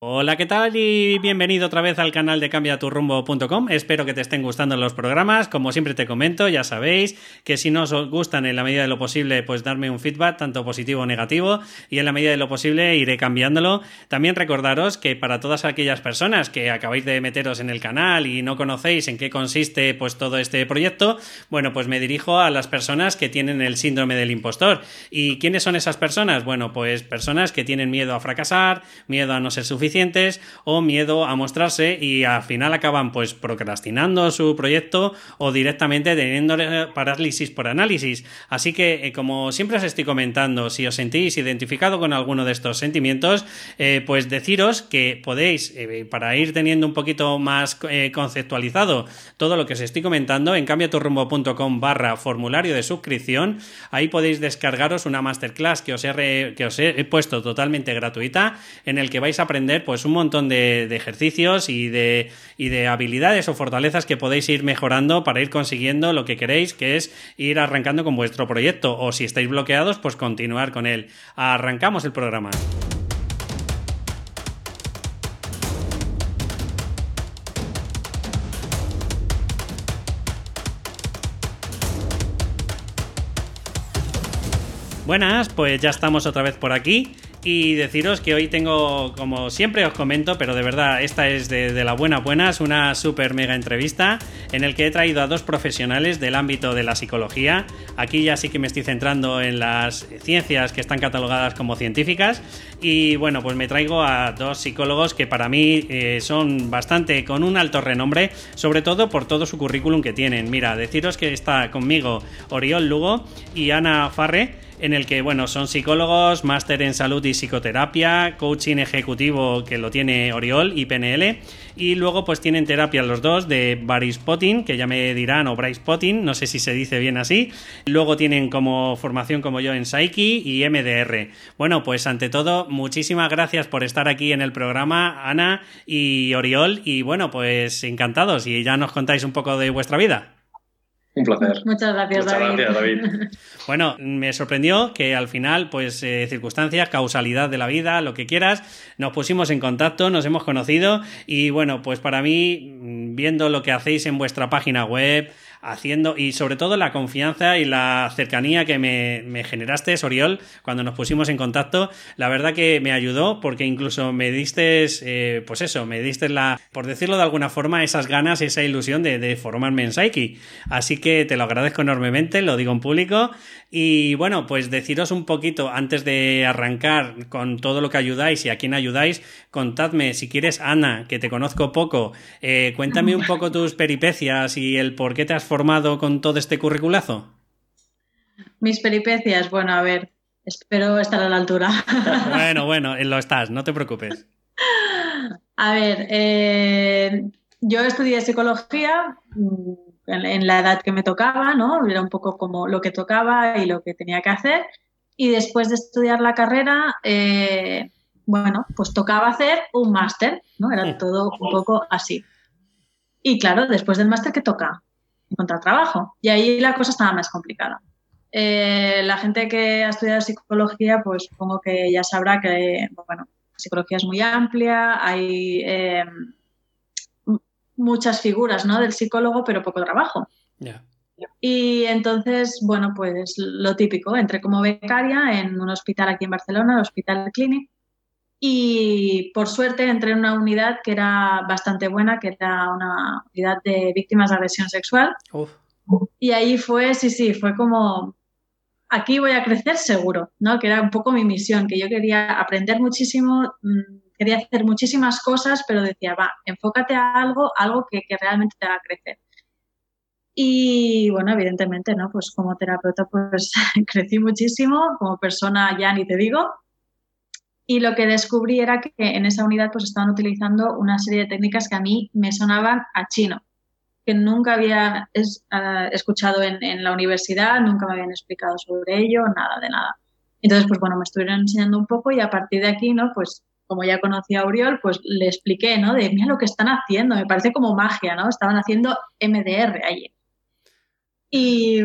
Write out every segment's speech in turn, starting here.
Hola, ¿qué tal? Y bienvenido otra vez al canal de cambiaturrumbo.com. Espero que te estén gustando los programas. Como siempre te comento, ya sabéis que si no os gustan en la medida de lo posible, pues darme un feedback, tanto positivo o negativo, y en la medida de lo posible iré cambiándolo. También recordaros que para todas aquellas personas que acabáis de meteros en el canal y no conocéis en qué consiste pues todo este proyecto, bueno, pues me dirijo a las personas que tienen el síndrome del impostor. ¿Y quiénes son esas personas? Bueno, pues personas que tienen miedo a fracasar, miedo a no ser o miedo a mostrarse y al final acaban pues procrastinando su proyecto o directamente teniendo parálisis por análisis. Así que eh, como siempre os estoy comentando, si os sentís identificado con alguno de estos sentimientos, eh, pues deciros que podéis, eh, para ir teniendo un poquito más conceptualizado todo lo que os estoy comentando, en cambiaturrumbo.com barra formulario de suscripción, ahí podéis descargaros una masterclass que os que os he puesto totalmente gratuita en el que vais a aprender pues un montón de, ejercicios y de, y de habilidades o fortalezas que podéis ir mejorando para ir consiguiendo lo que queréis, que es ir arrancando con vuestro proyecto. O si estáis bloqueados, pues continuar con él. Arrancamos el programa. Buenas, pues ya estamos otra vez por aquí y deciros que hoy tengo, como siempre os comento, pero de verdad, esta es de, la buena buena, es una super mega entrevista en el que he traído a dos profesionales del ámbito de la psicología. Aquí ya sí que me estoy centrando en las ciencias que están catalogadas como científicas. Y bueno, pues me traigo a dos psicólogos que para mí eh, son bastante con un alto renombre, sobre todo por todo su currículum que tienen. Mira, deciros que está conmigo Oriol Lugo y Ana Farre en el que, bueno, son psicólogos, máster en salud y psicoterapia, coaching ejecutivo que lo tiene Oriol y PNL, y luego pues tienen terapia los dos de Baris Potting, que ya me dirán, o Bryce Potting, no sé si se dice bien así, luego tienen como formación como yo en Psyche y MDR. Bueno, pues ante todo, muchísimas gracias por estar aquí en el programa, Ana y Oriol, y bueno, pues encantados, y ya nos contáis un poco de vuestra vida. Un placer. Muchas gracias, David. Bueno, me sorprendió que al final, pues eh, circunstancias, causalidad de la vida, lo que quieras, nos pusimos en contacto, nos hemos conocido y bueno, pues para mí, mm, viendo lo que hacéis en vuestra página web, haciendo y sobre todo la confianza y la cercanía que me, me generaste, Oriol, cuando nos pusimos en contacto, la verdad que me ayudó porque incluso me diste, eh, pues eso, me diste la, por decirlo de alguna forma, esas ganas, esa ilusión de, de formarme en Psyche. Así que te lo agradezco enormemente, lo digo en público. Y bueno, pues deciros un poquito antes de arrancar con todo lo que ayudáis y a quién ayudáis, contadme si quieres, Ana, que te conozco poco, eh, cuéntame un poco tus peripecias y el por qué te has formado con todo este curriculazo? Mis peripecias, bueno, a ver, espero estar a la altura. bueno, bueno, lo estás, no te preocupes. A ver, eh, yo estudié psicología mm, en, la edad que me tocaba, ¿no? Era un poco como lo que tocaba y lo que tenía que hacer. Y después de estudiar la carrera, eh, bueno, pues tocaba hacer un máster, ¿no? Era mm. todo un poco así. Y claro, después del máster, ¿qué toca? Encontrar trabajo. Y ahí la cosa estaba más complicada. Eh, la gente que ha estudiado psicología, pues supongo que ya sabrá que, bueno, psicología es muy amplia, hay eh, muchas figuras ¿no? del psicólogo, pero poco trabajo. Y entonces, bueno, pues lo típico, entré como becaria en un hospital aquí en Barcelona, el Hospital Clinic, y por suerte entré en una unidad que era bastante buena, que era una unidad de víctimas de agresión sexual. Y ahí fue, sí, sí, fue como, aquí voy a crecer seguro, ¿no? Que era un poco mi misión, que yo quería aprender muchísimo, mm, quería hacer muchísimas cosas, pero decía, va, enfócate a algo, algo que, que realmente te haga crecer. Y bueno, evidentemente, ¿no? Pues como terapeuta, pues crecí muchísimo, como persona ya ni te digo, y lo que descubrí era que en esa unidad pues estaban utilizando una serie de técnicas que a mí me sonaban a chino, que nunca había ah, escuchado en, la universidad, nunca me habían explicado sobre ello, nada de nada. Entonces, pues bueno, me estuvieron enseñando un poco y a partir de aquí, ¿no? Pues como ya conocía a Uriol, pues le expliqué, ¿no? De, mira lo que están haciendo, me parece como magia, ¿no? Estaban haciendo MDR allí. Y,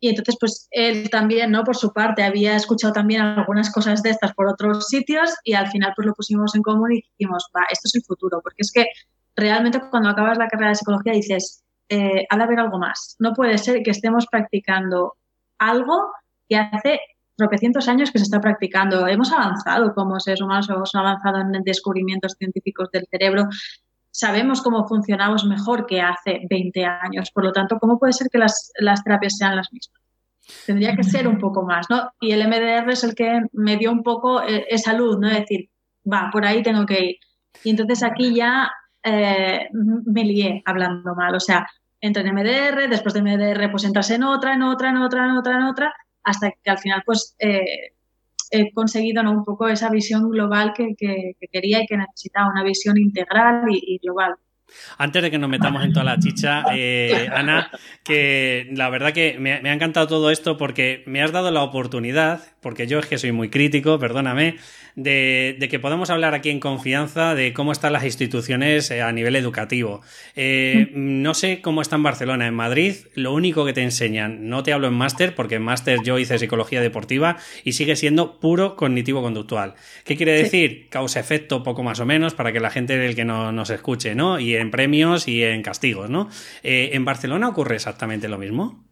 entonces, pues él también, ¿no? Por su parte, había escuchado también algunas cosas de estas por otros sitios y al final pues lo pusimos en común y dijimos, va, esto es el futuro, porque es que realmente cuando acabas la carrera de psicología dices, eh, ha de haber algo más. No puede ser que estemos practicando algo que hace tropecientos años que se está practicando. Hemos avanzado como seres humanos, hemos avanzado en descubrimientos científicos del cerebro, sabemos cómo funcionamos mejor que hace 20 años. Por lo tanto, ¿cómo puede ser que las, terapias sean las mismas? Tendría que ser un poco más, ¿no? Y el MDR es el que me dio un poco eh, esa luz, ¿no? Es decir, va, por ahí tengo que ir. Y entonces aquí ya eh, me lié hablando mal. O sea, entré en MDR, después de MDR pues entras en otra, en otra, en otra, en otra, en otra, hasta que al final pues eh, he conseguido ¿no? un poco esa visión global que, quería y que necesitaba, una visión integral y, global. Antes de que nos metamos en toda la chicha, eh, Ana, que la verdad que me, me, ha encantado todo esto porque me has dado la oportunidad, porque yo es que soy muy crítico, perdóname, de, que podamos hablar aquí en confianza de cómo están las instituciones eh, a nivel educativo. Eh, no sé cómo está en Barcelona. En Madrid, lo único que te enseñan, no te hablo en máster, porque en máster yo hice psicología deportiva y sigue siendo puro cognitivo-conductual. ¿Qué quiere decir? Causa-efecto, poco más o menos, para que la gente del que no, nos escuche, ¿no? Y en premios y en castigos, ¿no? Eh, ¿En Barcelona ocurre exactamente lo mismo?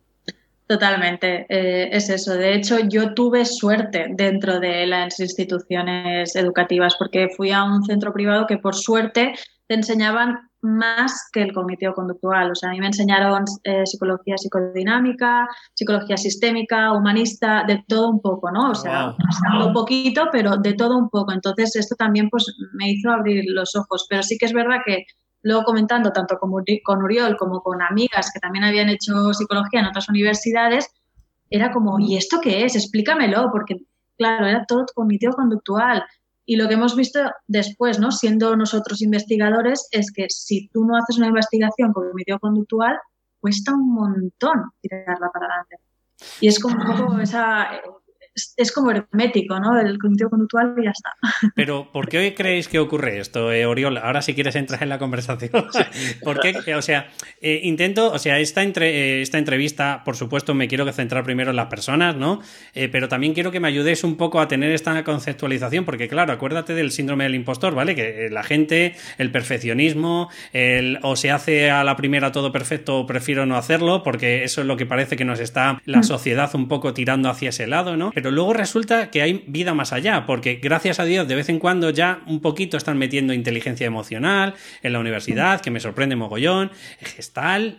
Totalmente, eh, es eso. De hecho, yo tuve suerte dentro de las instituciones educativas porque fui a un centro privado que por suerte te enseñaban más que el cognitivo conductual. O sea, a mí me enseñaron eh, psicología psicodinámica, psicología sistémica, humanista, de todo un poco, ¿no? O sea, un poquito, pero de todo un poco. Entonces, esto también pues me hizo abrir los ojos. Pero sí que es verdad que luego comentando tanto con, con Uriol como con amigas que también habían hecho psicología en otras universidades, era como, ¿y esto qué es? Explícamelo, porque claro, era todo cognitivo conductual. Y lo que hemos visto después, ¿no? siendo nosotros investigadores, es que si tú no haces una investigación cognitivo conductual, cuesta un montón tirarla para adelante. Y es como un poco esa, es, como hermético, ¿no? El cognitivo conductual y ya está. Pero, ¿por qué creéis que ocurre esto, eh, Oriol? Ahora si quieres entrar en la conversación. ¿Por qué? O sea, eh, intento, o sea, esta, entre, eh, esta entrevista, por supuesto, me quiero centrar primero en las personas, ¿no? pero también quiero que me ayudes un poco a tener esta conceptualización, porque claro, acuérdate del síndrome del impostor, ¿vale? Que la gente, el perfeccionismo, el o se hace a la primera todo perfecto o prefiero no hacerlo, porque eso es lo que parece que nos está la mm. sociedad un poco tirando hacia ese lado, ¿no? pero luego resulta que hay vida más allá, porque gracias a Dios de vez en cuando ya un poquito están metiendo inteligencia emocional en la universidad, que me sorprende mogollón, gestal,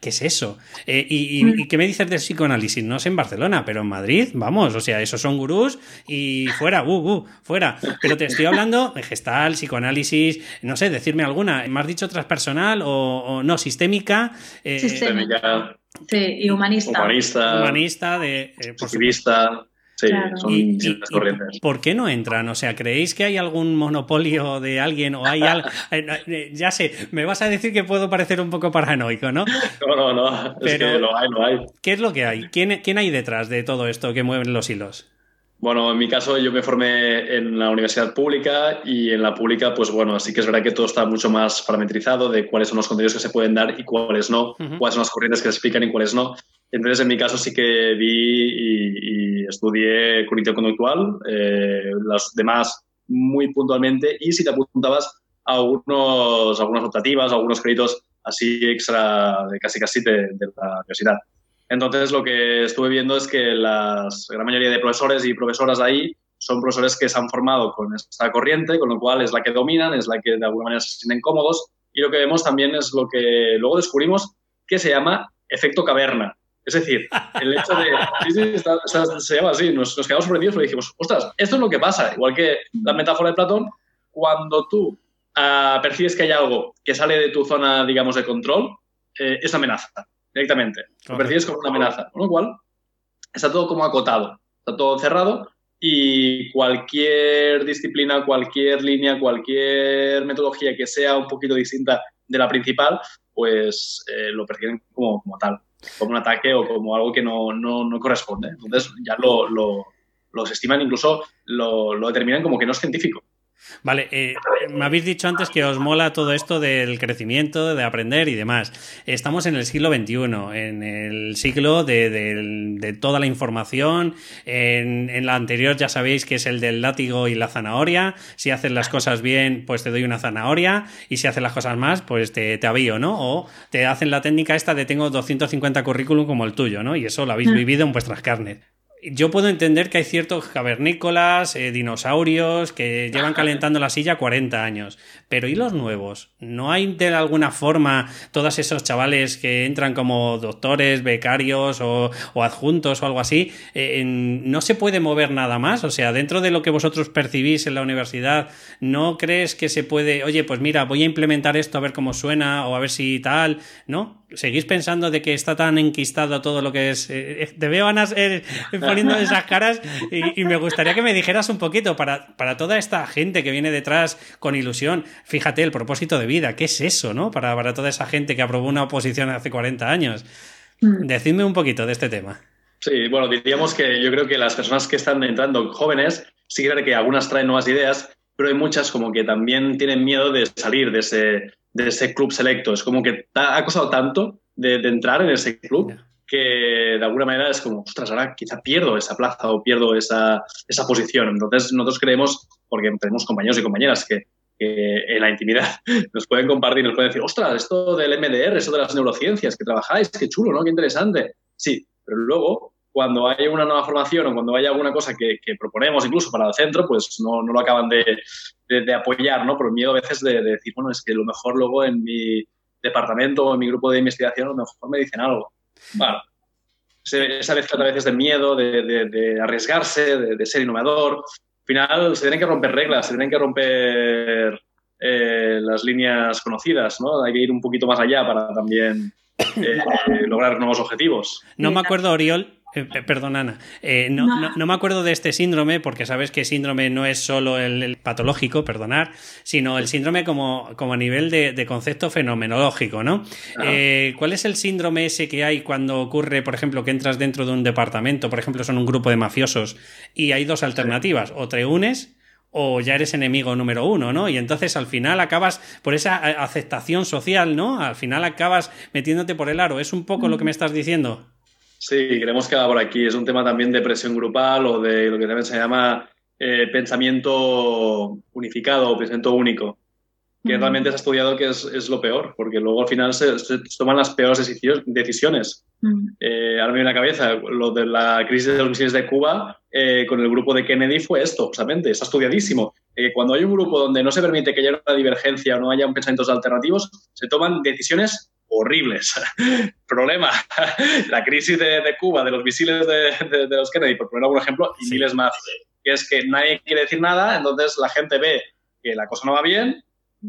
¿qué es eso? Eh, y, qué me dices del psicoanálisis? No sé en Barcelona, pero en Madrid, vamos, o sea, esos son gurús y fuera, uh, uh, fuera. Pero te estoy hablando de gestal, psicoanálisis, no sé, decirme alguna. ¿Me has dicho transpersonal o, no, sistémica? Eh, sistémica. Sí, y humanista. Humanista. Humanista, de. Eh, Sí, son corrientes. ¿Por qué no entran? O sea, ¿creéis que hay algún monopolio de alguien o hay algo? Eh, ya sé, me vas a decir que puedo parecer un poco paranoico, ¿no? No, no, no. es que lo hay, lo hay. ¿Qué es lo que hay? ¿Quién, ¿Quién hay detrás de todo esto que mueven los hilos? Bueno, en mi caso yo me formé en la universidad pública y en la pública, pues bueno, sí que es verdad que todo está mucho más parametrizado de cuáles son los contenidos que se pueden dar y cuáles no, cuáles son las corrientes que se explican y cuáles no. Entonces, en mi caso sí que vi y, estudié cognitivo conductual, eh, los demás muy puntualmente, y si te apuntabas a algunos, algunas optativas, algunos créditos así extra de casi casi de, la universidad. Entonces, lo que estuve viendo es que la gran mayoría de profesores y profesoras ahí son profesores que se han formado con esta corriente, con lo cual es la que dominan, es la que de alguna manera se sienten cómodos, y lo que vemos también es lo que luego descubrimos que se llama efecto caverna. Es decir, el hecho de. Sí, sí, se llama así. Nos, quedamos sorprendidos porque dijimos, ostras, esto es lo que pasa. Igual que la metáfora de Platón, cuando tú uh, percibes que hay algo que sale de tu zona, digamos, de control, eh, es amenaza, directamente. Lo percibes como una amenaza. Con lo cual, está todo como acotado, está todo cerrado y cualquier disciplina, cualquier línea, cualquier metodología que sea un poquito distinta de la principal, pues eh, lo perciben como, como tal como un ataque o como algo que no, no, corresponde. Entonces ya lo, lo, estiman, incluso lo, lo, determinan como que no es científico. Vale, eh, me habéis dicho antes que os mola todo esto del crecimiento, de aprender y demás. Estamos en el siglo XXI, en el siglo de, toda la información. En, la anterior ya sabéis que es el del látigo y la zanahoria. Si haces las cosas bien, pues te doy una zanahoria. Y si haces las cosas más, pues te, te avío, ¿no? O te hacen la técnica esta de tengo 250 currículum como el tuyo, ¿no? Y eso lo habéis mm. vivido en vuestras carnes yo puedo entender que hay ciertos cavernícolas, eh, dinosaurios que llevan calentando la silla 40 años. Pero ¿y los nuevos? ¿No hay de alguna forma todos esos chavales que entran como doctores, becarios o, adjuntos o algo así? Eh, ¿No se puede mover nada más? O sea, dentro de lo que vosotros percibís en la universidad, ¿no crees que se puede, oye, pues mira, voy a implementar esto a ver cómo suena o a ver si tal, ¿no? ¿Seguís pensando de que está tan enquistado todo lo que es? Eh, te veo, Ana, poniendo esas caras y, me gustaría que me dijeras un poquito para, para toda esta gente que viene detrás con ilusión. Fíjate, el propósito de vida, ¿qué es eso, no? Para, para toda esa gente que aprobó una oposición hace 40 años. Mm. Decidme un poquito de este tema. Sí, bueno, diríamos que yo creo que las personas que están entrando jóvenes, sí que algunas traen nuevas ideas, pero hay muchas como que también tienen miedo de salir de ese, de ese club selecto. Es como que ha costado tanto de, entrar en ese club que de alguna manera es como, ostras, ahora quizá pierdo esa plaza o pierdo esa, esa posición. Entonces nosotros creemos, porque tenemos compañeros y compañeras que, en la intimidad nos pueden compartir, nos pueden decir, ostras, esto del MDR, eso de las neurociencias que trabajáis, qué chulo, ¿no? Qué interesante. Sí, pero luego cuando hay una nueva formación o cuando hay alguna cosa que, proponemos incluso para el centro, pues no, no lo acaban de, de, apoyar, ¿no? Por miedo a veces de, decir, bueno, es que lo mejor luego en mi departamento o en mi grupo de investigación a lo mejor me dicen algo. Bueno, esa vez a veces de miedo, de, arriesgarse, de, ser innovador. Al final se tienen que romper reglas, se tienen que romper eh, las líneas conocidas, ¿no? Hay que ir un poquito más allá para también eh, lograr nuevos objetivos. No me acuerdo, Oriol, eh, perdón, Ana. Eh, no, me acuerdo de este síndrome porque sabes que síndrome no es solo el, patológico, perdonar, sino el síndrome como, como a nivel de, concepto fenomenológico, ¿no? Eh, ¿Cuál es el síndrome ese que hay cuando ocurre, por ejemplo, que entras dentro de un departamento, por ejemplo, son un grupo de mafiosos y hay dos alternativas, o te unes o ya eres enemigo número uno, ¿no? Y entonces al final acabas por esa aceptación social, ¿no? Al final acabas metiéndote por el aro. ¿Es un poco lo que me estás diciendo? Sí, creemos que va por aquí. Es un tema también de presión grupal o de lo que también se llama eh, pensamiento unificado o pensamiento único, que realmente se ha estudiado que es, lo peor, porque luego al final se, toman las peores decisiones. Eh, ahora me viene a la cabeza lo de la crisis de los misiles de Cuba eh, con el grupo de Kennedy fue esto, justamente, está estudiadísimo. cuando hay un grupo donde no se permite que haya una divergencia o no haya pensamientos alternativos, se toman decisiones horribles. Problema, la crisis de, Cuba, de los misiles de, los Kennedy, por poner algún ejemplo, y miles más, es que nadie quiere decir nada, entonces la gente ve que la cosa no va bien,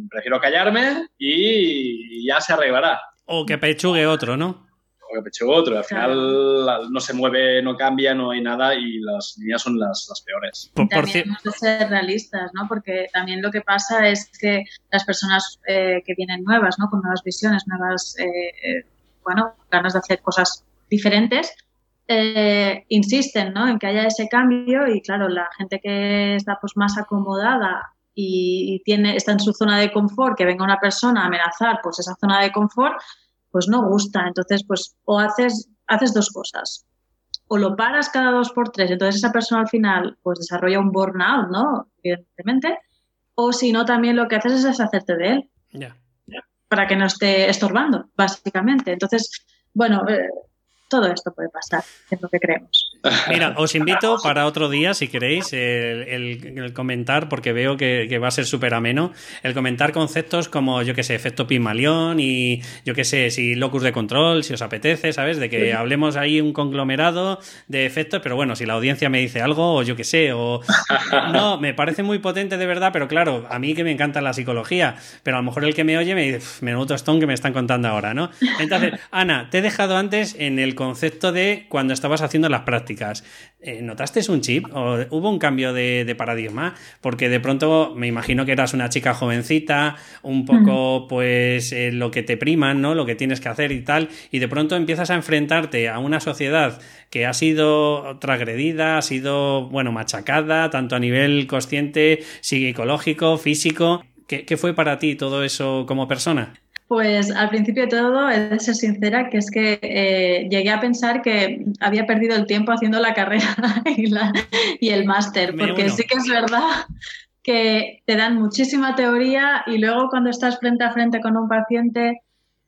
prefiero callarme y ya se arreglará. O que pechugue otro, ¿no? Que pecho otro. Al final no se mueve, no cambia, no hay nada y las líneas son las, peores. Por, también hemos de ser realistas, ¿no? Porque también lo que pasa es que las personas eh, que vienen nuevas, ¿no? Con nuevas visiones, nuevas, eh, eh, bueno, ganas de hacer cosas diferentes, insisten, ¿no? En que haya ese cambio y claro, la gente que está pues más acomodada y tiene, está en su zona de confort, que venga una persona a amenazar pues esa zona de confort, pues no gusta. Entonces, pues o haces, haces dos cosas. O lo paras cada dos por tres, entonces esa persona al final pues desarrolla un burnout, ¿no? Evidentemente. O si no, también lo que haces es deshacerte de él. Para que no esté estorbando, básicamente. Entonces, bueno, eh, todo esto puede pasar, es lo que creemos. Mira, os invito para otro día, si queréis, el, comentar, porque veo que, va a ser súper ameno, el comentar conceptos como, yo que sé, efecto Pygmalion y yo que sé, si locus de control, si os apetece, ¿sabes? De que hablemos ahí un conglomerado de efectos, pero bueno, si la audiencia me dice algo, o yo que sé, o... No, me parece muy potente de verdad, pero claro, a mí que me encanta la psicología, pero a lo mejor el que me oye me dice, menudo tostón que me están contando ahora, ¿no? Entonces, Ana, te he dejado antes en el concepto de cuando estabas haciendo las prácticas eh, ¿notaste un chip o hubo un cambio de, paradigma? Porque de pronto me imagino que eras una chica jovencita, un poco pues eh, lo que te priman, ¿no? Lo que tienes que hacer y tal, y de pronto empiezas a enfrentarte a una sociedad que ha sido transgredida, ha sido, bueno, machacada, tanto a nivel consciente, psicológico, físico. ¿Qué, fue para ti todo eso como persona? Pues al principio de todo, he de ser sincera, que es que eh, llegué a pensar que había perdido el tiempo haciendo la carrera y, el máster, porque sí que es verdad que te dan muchísima teoría y luego cuando estás frente a frente con un paciente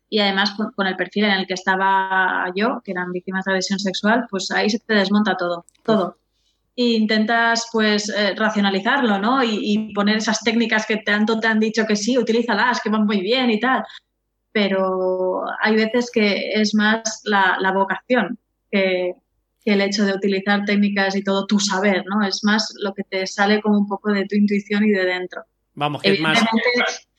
y además con, el perfil en el que estaba yo, que eran víctimas de agresión sexual, pues ahí se te desmonta todo, todo. E intentas pues eh, racionalizarlo, ¿no? Y, poner esas técnicas que tanto te han dicho que sí, utilízalas, que van muy bien y tal. Pero hay veces que es más la, vocación que, el hecho de utilizar técnicas y todo tu saber, ¿no? Es más lo que te sale como un poco de tu intuición y de dentro. Vamos, que es más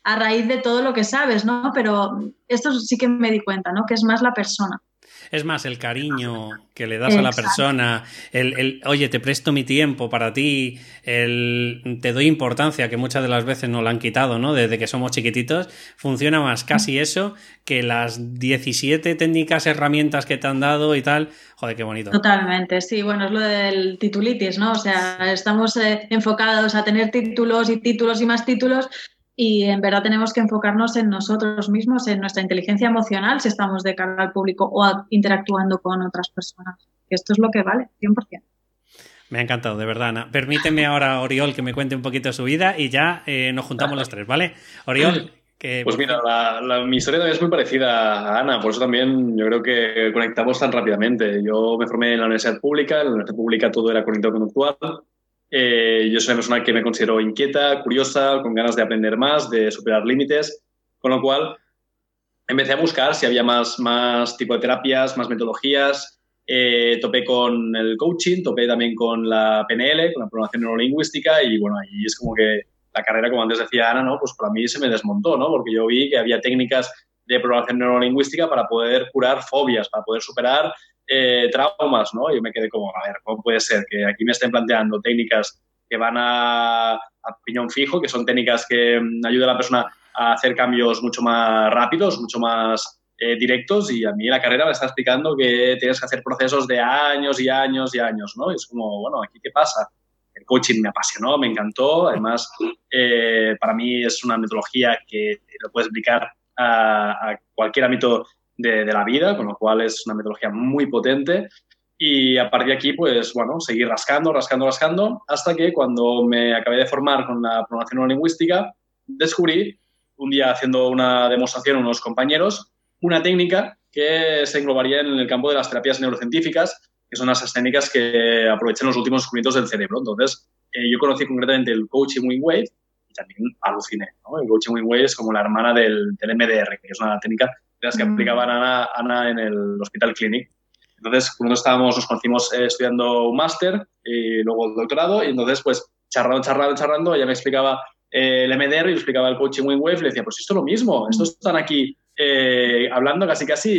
a raíz de todo lo que sabes, ¿no? Pero esto sí que me di cuenta, ¿no? Que es más la persona. Es más el cariño que le das a la persona, el, oye, te presto mi tiempo para ti, el te doy importancia, que muchas de las veces nos lo han quitado, ¿no? Desde que somos chiquititos, funciona más casi eso que las 17 técnicas, herramientas que te han dado y tal. Joder, qué bonito. Totalmente, sí, bueno, es lo del titulitis, ¿no? O sea, estamos eh, enfocados a tener títulos y títulos y más títulos, y en verdad tenemos que enfocarnos en nosotros mismos, en nuestra inteligencia emocional, si estamos de cara al público o interactuando con otras personas. Esto es lo que vale, 100%. Me ha encantado, de verdad, Ana. Permíteme ahora, Oriol, que me cuente un poquito su vida y ya eh, nos juntamos los tres, ¿vale? Oriol. Que... Pues mira, mi historia también es muy parecida a Ana, por eso también yo creo que conectamos tan rápidamente. Yo me formé en la universidad pública, en la universidad pública todo era conectado conductual, eh, yo soy una persona que me considero inquieta, curiosa, con ganas de aprender más, de superar límites, con lo cual empecé a buscar si había más, más tipo de terapias, más metodologías. Eh, topé con el coaching, topé también con la PNL, con la programación neurolingüística y bueno, ahí es como que la carrera, como antes decía Ana, ¿no? pues para mí se me desmontó, ¿no? porque yo vi que había técnicas de programación neurolingüística para poder curar fobias, para poder superar eh, traumas, ¿no? Yo me quedé como, a ver, ¿cómo puede ser que aquí me estén planteando técnicas que van a, a piñón fijo, que son técnicas que mm, ayudan a la persona a hacer cambios mucho más rápidos, mucho más eh, directos y a mí la carrera me está explicando que tienes que hacer procesos de años y años y años, ¿no? Y es como, bueno, ¿aquí qué pasa? El coaching me apasionó, me encantó, además eh, para mí es una metodología que lo puedes explicar a, a cualquier ámbito de, la vida, con lo cual es una metodología muy potente. Y a partir de aquí, pues bueno, seguir rascando, rascando, rascando, hasta que cuando me acabé de formar con la programación lingüística, descubrí, un día haciendo una demostración a unos compañeros, una técnica que se englobaría en el campo de las terapias neurocientíficas, que son esas técnicas que aprovechan los últimos descubrimientos del cerebro. Entonces, eh, yo conocí concretamente el coaching wing wave y también aluciné. El coaching wing wave es como la hermana del, del MDR, que es una técnica las que mm. aplicaban Ana, Ana en el Hospital Clinic. Entonces, cuando estábamos, nos conocimos eh, estudiando un máster y luego el doctorado, y entonces, pues, charrando, charrando, charrando, ella me explicaba eh, el MDR y le explicaba el coaching Wing Wave, y le decía, pues esto es lo mismo, estos están aquí eh, hablando casi casi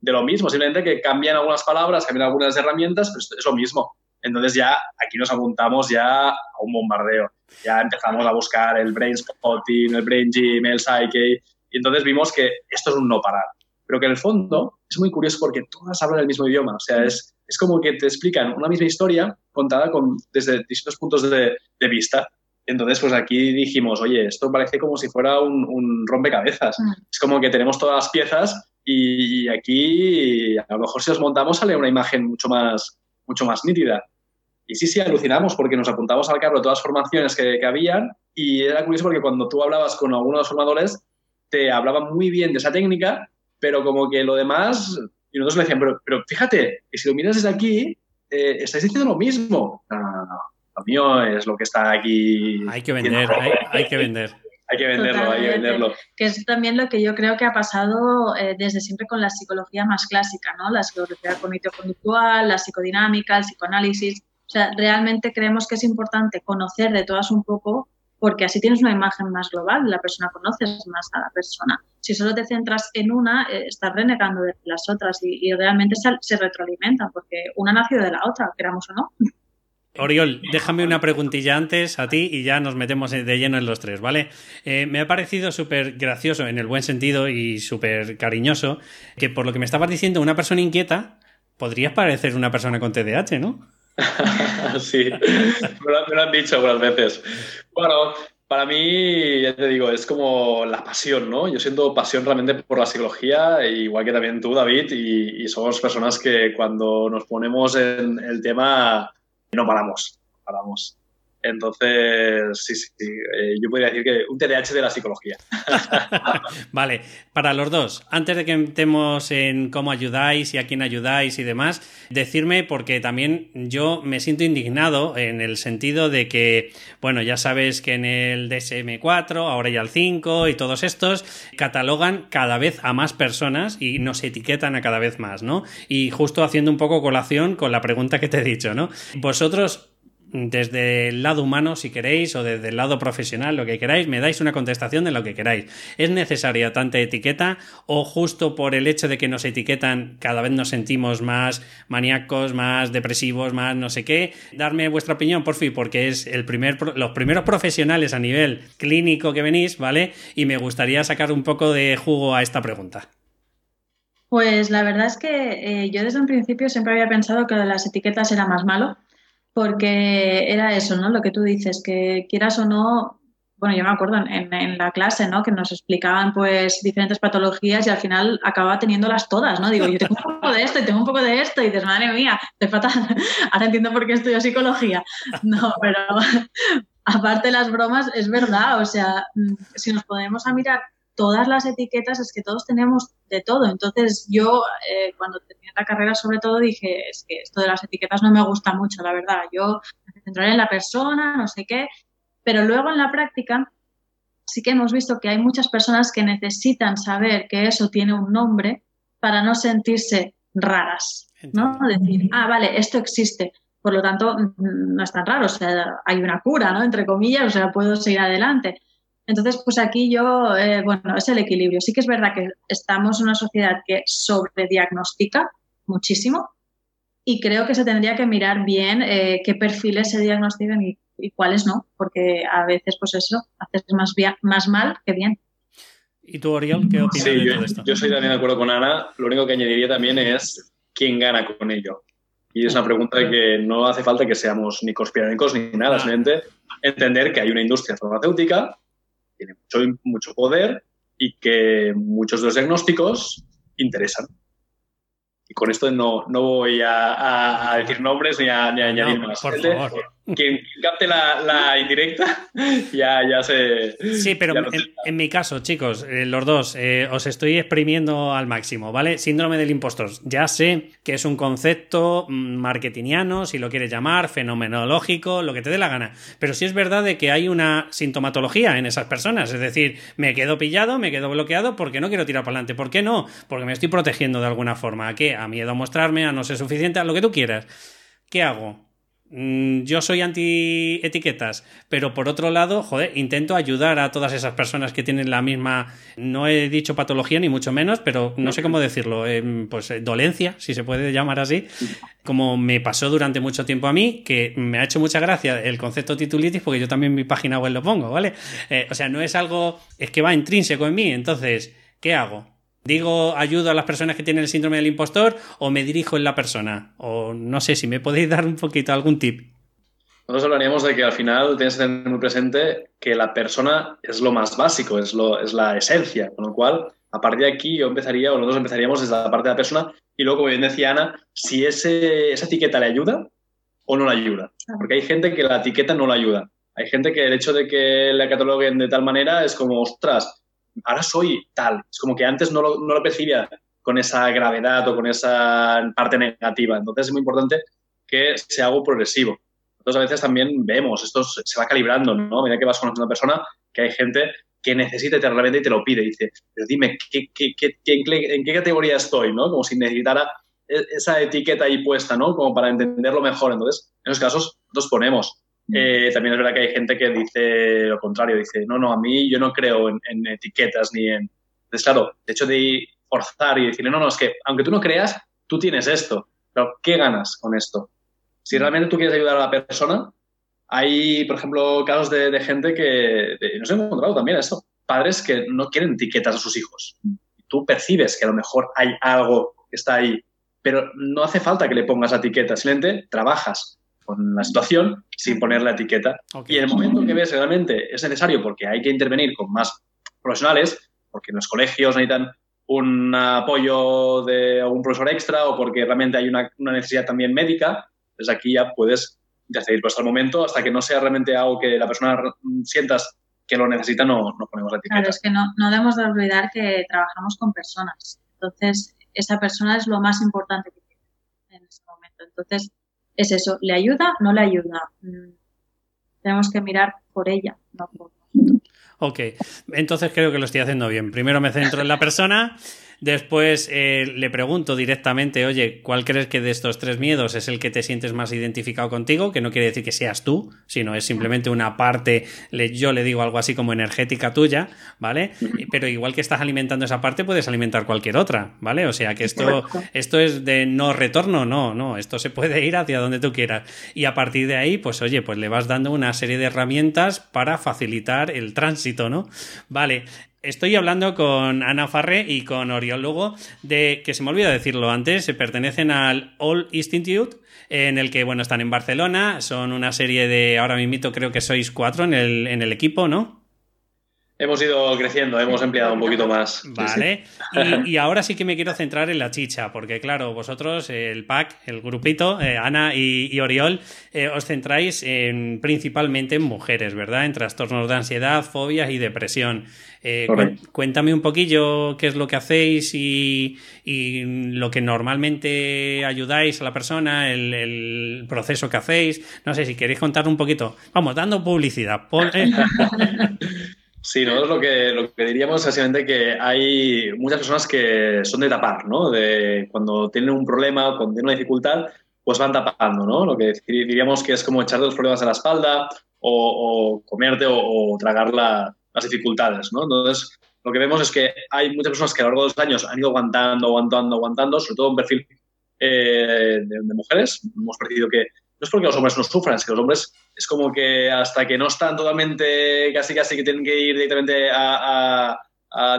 de lo mismo, simplemente que cambian algunas palabras, cambian algunas herramientas, pero es lo mismo. Entonces ya aquí nos apuntamos ya a un bombardeo. Ya empezamos a buscar el Brain Spotting, el Brain Gym, el Psyche, y entonces vimos que esto es un no parar. Pero que en el fondo es muy curioso porque todas hablan el mismo idioma. O sea, es, es como que te explican una misma historia contada con, desde distintos puntos de, de vista. Entonces, pues aquí dijimos, oye, esto parece como si fuera un, un rompecabezas. Mm. Es como que tenemos todas las piezas y aquí a lo mejor si os montamos sale una imagen mucho más, mucho más nítida. Y sí, sí, alucinamos porque nos apuntamos al carro todas las formaciones que, que habían y era curioso porque cuando tú hablabas con algunos de los formadores, te hablaban muy bien de esa técnica, pero como que lo demás, y nosotros le decían, pero, pero fíjate, que si lo miras desde aquí, eh, estáis diciendo lo mismo. No, no, no, Lo mío es lo que está aquí. Hay que vender, hay, que vender. Hay que venderlo, hay que venderlo. Que es también lo que yo creo que ha pasado eh, desde siempre con la psicología más clásica, ¿no? La psicología cognitivo-conductual, la psicodinámica, el psicoanálisis. O sea, realmente creemos que es importante conocer de todas un poco porque así tienes una imagen más global, la persona conoces más a la persona. Si solo te centras en una, eh, estás renegando de las otras y, realmente se, se, retroalimentan, porque una nació de la otra, queramos o no. Oriol, déjame una preguntilla antes a ti y ya nos metemos de lleno en los tres, ¿vale? Eh, me ha parecido súper gracioso en el buen sentido y súper cariñoso que por lo que me estabas diciendo, una persona inquieta podría parecer una persona con TDAH, ¿no? sí, me lo, han dicho algunas veces. Bueno, para mí, ya te digo, es como la pasión, ¿no? Yo siento pasión realmente por la psicología, igual que también tú, David, y somos personas que cuando nos ponemos en el tema no paramos, paramos. Entonces, sí, sí, eh, yo podría decir que un TDAH de la psicología. vale, para los dos, antes de que entremos en cómo ayudáis y a quién ayudáis y demás, decirme, porque también yo me siento indignado en el sentido de que, bueno, ya sabes que en el DSM4, ahora ya el 5 y todos estos, catalogan cada vez a más personas y nos etiquetan a cada vez más, ¿no? Y justo haciendo un poco colación con la pregunta que te he dicho, ¿no? Vosotros desde el lado humano, si queréis, o desde el lado profesional, lo que queráis, me dais una contestación de lo que queráis. ¿Es necesaria tanta etiqueta o justo por el hecho de que nos etiquetan cada vez nos sentimos más maníacos, más depresivos, más no sé qué? Darme vuestra opinión, por fin, porque es el primer, los primeros profesionales a nivel clínico que venís, ¿vale? Y me gustaría sacar un poco de jugo a esta pregunta. Pues la verdad es que eh, yo desde un principio siempre había pensado que las etiquetas era más malo porque era eso, ¿no? Lo que tú dices, que quieras o no, bueno, yo me acuerdo en, la clase, ¿no? Que nos explicaban pues diferentes patologías y al final acababa teniéndolas todas, ¿no? Digo, yo tengo un poco de esto y tengo un poco de esto y dices, madre mía, te falta, ahora entiendo por qué estudio psicología. No, pero aparte de las bromas, es verdad, o sea, si nos podemos a mirar todas las etiquetas, es que todos tenemos de todo. Entonces yo, eh, cuando terminé la carrera, sobre todo, dije, es que esto de las etiquetas no me gusta mucho, la verdad. Yo me centraré en la persona, no sé qué, pero luego en la práctica sí que hemos visto que hay muchas personas que necesitan saber que eso tiene un nombre para no sentirse raras, ¿no? Decir, ah, vale, esto existe. Por lo tanto, no es tan raro, o sea, hay una cura, ¿no? Entre comillas, o sea, puedo seguir adelante. Entonces, pues aquí yo, eh, bueno, es el equilibrio. Sí que es verdad que estamos en una sociedad que sobrediagnostica muchísimo y creo que se tendría que mirar bien eh, qué perfiles se diagnostican y, cuáles no, porque a veces, pues eso, haces más, más mal que bien. ¿Y tú, Oriol, qué opinas de yo, todo esto? Yo soy también de acuerdo con Ana. Lo único que añadiría también es quién gana con ello. Y es una pregunta que no hace falta que seamos ni conspiranoicos ni nada, simplemente entender que hay una industria farmacéutica tiene mucho, mucho poder y que muchos de los diagnósticos interesan. Y con esto no, no voy a, decir nombres ni a, añadir más. Por favor quien capte la, indirecta ya, ya se. Sí, pero en, mi caso, chicos, eh, los dos, eh, os estoy exprimiendo al máximo, ¿vale? Síndrome del impostor. Ya sé que es un concepto mm, marketingiano, si lo quieres llamar, fenomenológico, lo que te dé la gana. Pero sí es verdad de que hay una sintomatología en esas personas. Es decir, me quedo pillado, me quedo bloqueado porque no quiero tirar para adelante. ¿Por qué no? Porque me estoy protegiendo de alguna forma. ¿A qué? A miedo a mostrarme, a no ser suficiente, a lo que tú quieras. ¿Qué hago? Mm, yo soy anti etiquetas, pero por otro lado, joder, intento ayudar a todas esas personas que tienen la misma, no he dicho patología ni mucho menos, pero no sé cómo decirlo, em, pues eh, dolencia, si se puede llamar así, como me pasó durante mucho tiempo a mí, que me ha hecho mucha gracia el concepto titulitis, porque yo también en mi página web lo pongo, ¿vale? Eh, o sea, no es algo, es que va intrínseco en mí, entonces, ¿qué hago? ¿Digo ayudo a las personas que tienen el síndrome del impostor o me dirijo en la persona? O no sé si me podéis dar un poquito algún tip. Nosotros hablaríamos de que al final tienes que tener muy presente que la persona es lo más básico, es, lo, es la esencia, con lo cual a partir de aquí yo empezaría, o nosotros empezaríamos desde la parte de la persona y luego, como bien decía Ana, si ese, esa etiqueta le ayuda o no le ayuda. Porque hay gente que la etiqueta no le ayuda. Hay gente que el hecho de que la cataloguen de tal manera es como, ostras, ahora soy tal. Es como que antes no lo, no lo percibía con esa gravedad o con esa parte negativa. Entonces es muy importante que sea algo progresivo. Entonces a veces también vemos, esto se va calibrando, ¿no? Mira que vas con una persona, que hay gente que necesita eternamente y te lo pide. Y dice, pero dime, ¿qué, qué, qué, en qué categoría estoy? ¿no? Como si necesitara e, esa etiqueta ahí puesta, ¿no? Como para entenderlo mejor. Entonces, en esos casos, nosotros ponemos Eh, también es verdad que hay gente que dice lo contrario, dice, no, no, a mí yo no creo en, etiquetas ni en... Entonces, claro, de hecho de forzar y decirle, no, no, es que aunque tú no creas, tú tienes esto, pero ¿qué ganas con esto? Si realmente tú quieres ayudar a la persona, hay, por ejemplo, casos de, gente que, nos hemos encontrado también eso, padres que no quieren etiquetas a sus hijos. Tú percibes que a lo mejor hay algo que está ahí, pero no hace falta que le pongas la etiqueta, simplemente trabajas con la situación sin poner la etiqueta. Y en el momento que ves que realmente es necesario porque hay que intervenir con más profesionales, porque en los colegios necesitan un apoyo de algún profesor extra o porque realmente hay una, necesidad también médica, pues aquí ya puedes seguir hasta el momento, hasta que no sea realmente algo que la persona sientas que lo necesita, no, no ponemos la etiqueta. Claro, es que no, no debemos de olvidar que trabajamos con personas. Entonces, esa persona es lo más importante que tiene en ese momento. Entonces, es eso, ¿le ayuda? ¿No le ayuda? Mm, tenemos que mirar por ella, no por nosotros. Ok, entonces creo que lo estoy haciendo bien. Primero me centro en la persona Después eh, le pregunto directamente, oye, ¿cuál crees que de estos tres miedos es el que te sientes más identificado contigo? Que no quiere decir que seas tú, sino es simplemente una parte, yo le digo algo así como energética tuya, ¿vale? Pero igual que estás alimentando esa parte, puedes alimentar cualquier otra, ¿vale? O sea que esto, esto es de no retorno, no, no, esto se puede ir hacia donde tú quieras. Y a partir de ahí, pues oye, pues le vas dando una serie de herramientas para facilitar el tránsito, ¿no? Vale, Estoy hablando con Ana Farre y con Oriol Lugo de que se me olvidó decirlo antes, se pertenecen al All Institute, en el que bueno están en Barcelona, son una serie de ahora mismo creo que sois cuatro en el, en el equipo, ¿no? Hemos ido creciendo, hemos empleado un poquito más. Vale. Y, ahora sí que me quiero centrar en la chicha, porque claro, vosotros, el pack, el grupito, eh, Ana y, Oriol, eh, os centráis en, principalmente en mujeres, ¿verdad? En trastornos de ansiedad, fobias y depresión. Eh, cuéntame un poquillo qué es lo que hacéis y, lo que normalmente ayudáis a la persona, el, proceso que hacéis. No sé si queréis contar un poquito. Vamos, dando publicidad. Sí, nosotros lo que, lo que diríamos es básicamente que hay muchas personas que son de tapar, ¿no? De cuando tienen un problema o cuando tienen una dificultad, pues van tapando, ¿no? Lo que diríamos que es como echarte los problemas a la espalda o, comerte o, tragar las dificultades, ¿no? Entonces, lo que vemos es que hay muchas personas que a lo largo de los años han ido aguantando, aguantando, aguantando, sobre todo un perfil eh, de, de, mujeres. Hemos percibido que no es porque los hombres no sufran, es que los hombres es como que hasta que no están totalmente, casi casi que tienen que ir directamente a,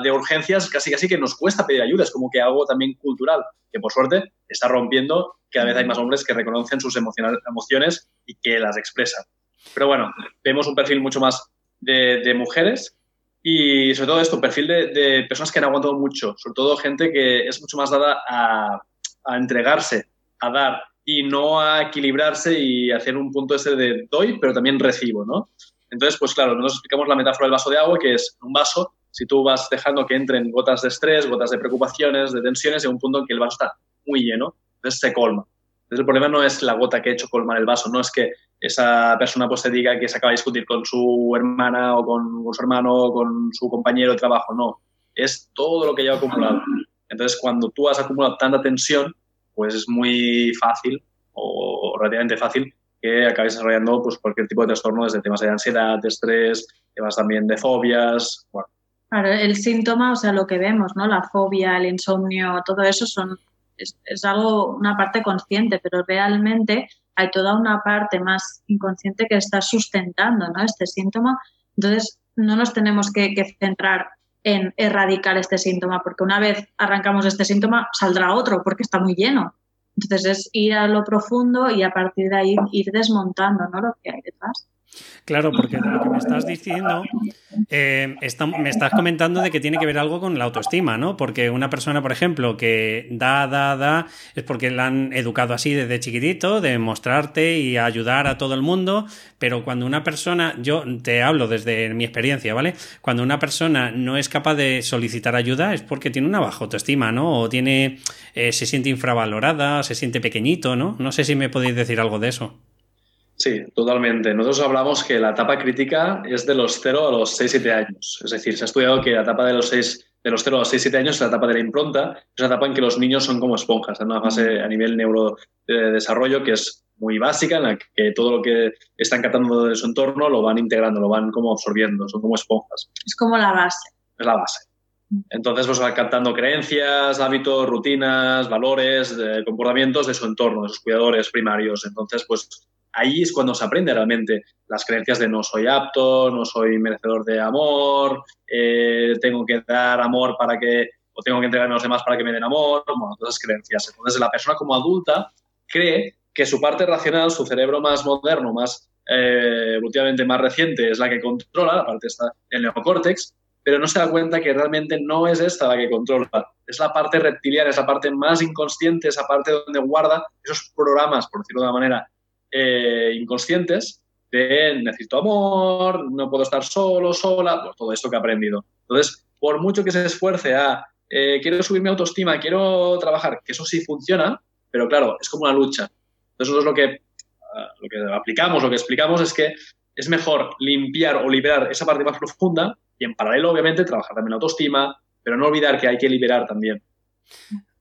de urgencias, casi casi que nos cuesta pedir ayuda, es como que algo también cultural, que por suerte está rompiendo, cada vez hay más hombres que reconocen sus emociones y que las expresan. Pero bueno, vemos un perfil mucho más de, mujeres y sobre todo esto, un perfil de, personas que han aguantado mucho, sobre todo gente que es mucho más dada a, a entregarse, a dar, y no a equilibrarse y hacer un punto ese de doy, pero también recibo, ¿no? Entonces, pues claro, nos explicamos la metáfora del vaso de agua, que es un vaso, si tú vas dejando que entren gotas de estrés, gotas de preocupaciones, de tensiones, en un punto en que el vaso está muy lleno, entonces se colma. Entonces el problema no es la gota que ha hecho colmar el vaso, no es que esa persona pues te diga que se acaba de discutir con su hermana o con, con su hermano o con su compañero de trabajo, no, es todo lo que lleva acumulado. Entonces cuando tú has acumulado tanta tensión, pues es muy fácil o relativamente fácil que acabes desarrollando pues, cualquier tipo de trastorno, desde temas de ansiedad, de estrés, temas también de fobias. Claro, el síntoma, o sea, lo que vemos, ¿no? La fobia, el insomnio, todo eso son, es, es algo, una parte consciente, pero realmente hay toda una parte más inconsciente que está sustentando, ¿no? Este síntoma. Entonces, no nos tenemos que, que centrar en erradicar este síntoma, porque una vez arrancamos este síntoma, saldrá otro, porque está muy lleno. Entonces es ir a lo profundo y a partir de ahí ir desmontando ¿no? lo que hay detrás. Claro, porque de lo que me estás diciendo, eh, me estás comentando de que tiene que ver algo con la autoestima, ¿no? Porque una persona, por ejemplo, que da, da, da, es porque la han educado así desde chiquitito, de mostrarte y ayudar a todo el mundo, pero cuando una persona, yo te hablo desde mi experiencia, ¿vale? Cuando una persona no es capaz de solicitar ayuda es porque tiene una baja autoestima, ¿no? O tiene, eh, se siente infravalorada, se siente pequeñito, ¿no? No sé si me podéis decir algo de eso. Sí, totalmente. Nosotros hablamos que la etapa crítica es de los 0 a los 6-7 años. Es decir, se ha estudiado que la etapa de los 6 de los 0 a los 6-7 años es la etapa de la impronta, es la etapa en que los niños son como esponjas, en una fase a nivel neurodesarrollo que es muy básica en la que todo lo que están captando de su entorno lo van integrando, lo van como absorbiendo, son como esponjas. Es como la base. Es la base. Entonces, pues va captando creencias, hábitos, rutinas, valores, comportamientos de su entorno, de sus cuidadores primarios. Entonces, pues ahí es cuando se aprende realmente las creencias de no soy apto, no soy merecedor de amor, eh, tengo que dar amor para que, o tengo que entregarme a los demás para que me den amor, bueno, todas esas creencias. Entonces, la persona como adulta cree que su parte racional, su cerebro más moderno, más eh, más reciente, es la que controla, la parte está el neocórtex, pero no se da cuenta que realmente no es esta la que controla, es la parte reptiliana, es la parte más inconsciente, esa parte donde guarda esos programas, por decirlo de una manera, eh, inconscientes de necesito amor, no puedo estar solo, sola, todo esto que ha aprendido. Entonces, por mucho que se esfuerce a eh, quiero subir mi autoestima, quiero trabajar, que eso sí funciona, pero claro, es como una lucha. Entonces, nosotros lo que, ah, lo que aplicamos, lo que explicamos es que es mejor limpiar o liberar esa parte más profunda y en paralelo, obviamente, trabajar también la autoestima, pero no olvidar que hay que liberar también.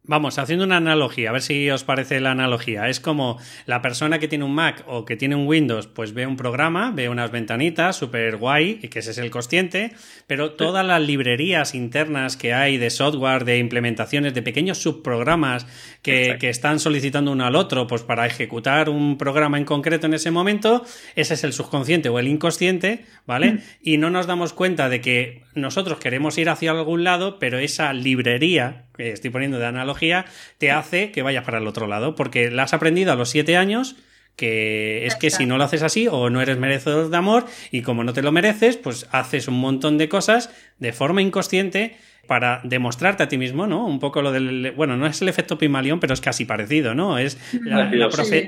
Vamos, haciendo una analogía, a ver si os parece la analogía. Es como la persona que tiene un Mac o que tiene un Windows, pues ve un programa, ve unas ventanitas súper guay, y que ese es el consciente, pero todas las librerías internas que hay de software, de implementaciones, de pequeños subprogramas que, que, están solicitando uno al otro, pues para ejecutar un programa en concreto en ese momento, ese es el subconsciente o el inconsciente, ¿vale? Mm. Y no nos damos cuenta de que nosotros queremos ir hacia algún lado, pero esa librería que estoy poniendo de analogía, te hace que vayas para el otro lado, porque la has aprendido a los siete años que es que si no lo haces así o no eres merecedor de amor y como no te lo mereces, pues haces un montón de cosas de forma inconsciente para demostrarte a ti mismo, ¿no? Un poco lo del... Bueno, no es el efecto Pimalión, pero es casi parecido, ¿no? Es la,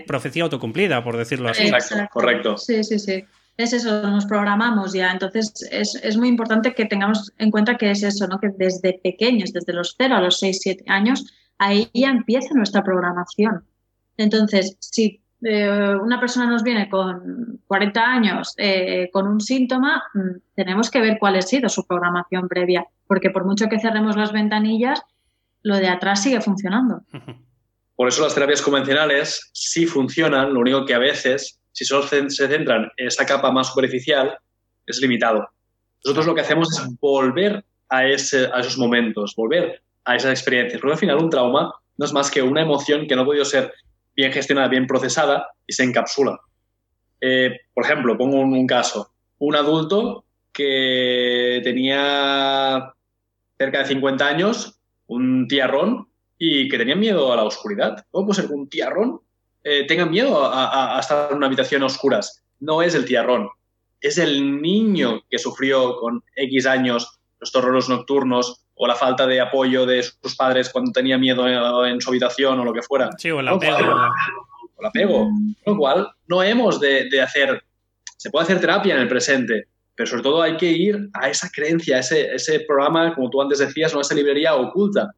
profecía autocumplida, por decirlo así. Exacto, correcto. Sí, sí, sí es eso, nos programamos ya. Entonces, es, muy importante que tengamos en cuenta que es eso, ¿no? Que desde pequeños, desde los 0 a los 6, 7 años, ahí ya empieza nuestra programación. Entonces, si eh, una persona nos viene con 40 años eh, con un síntoma, mm, tenemos que ver cuál ha sido su programación previa, porque por mucho que cerremos las ventanillas, lo de atrás sigue funcionando. Por eso las terapias convencionales sí funcionan, lo único que a veces si solo se centran en esa capa más superficial, es limitado. Nosotros lo que hacemos es volver a, esos momentos, volver a esas experiencias, porque al final un trauma no es más que una emoción que no ha podido ser bien gestionada, bien procesada y se encapsula. Eh, por ejemplo, pongo un, caso, un adulto que tenía cerca de 50 años, un tiarrón, y que tenía miedo a la oscuridad. ¿Cómo puede ser un tiarrón eh, tengan miedo a, estar en una habitación a oscuras. No es el tiarrón, es el niño que sufrió con X años los terrores nocturnos o la falta de apoyo de sus padres cuando tenía miedo en, su habitación o lo que fuera. Sí, o el apego. O el apego. Con lo cual, no hemos de, de, hacer... Se puede hacer terapia en el presente, pero sobre todo hay que ir a esa creencia, a ese, ese programa, como tú antes decías, ¿no? esa librería oculta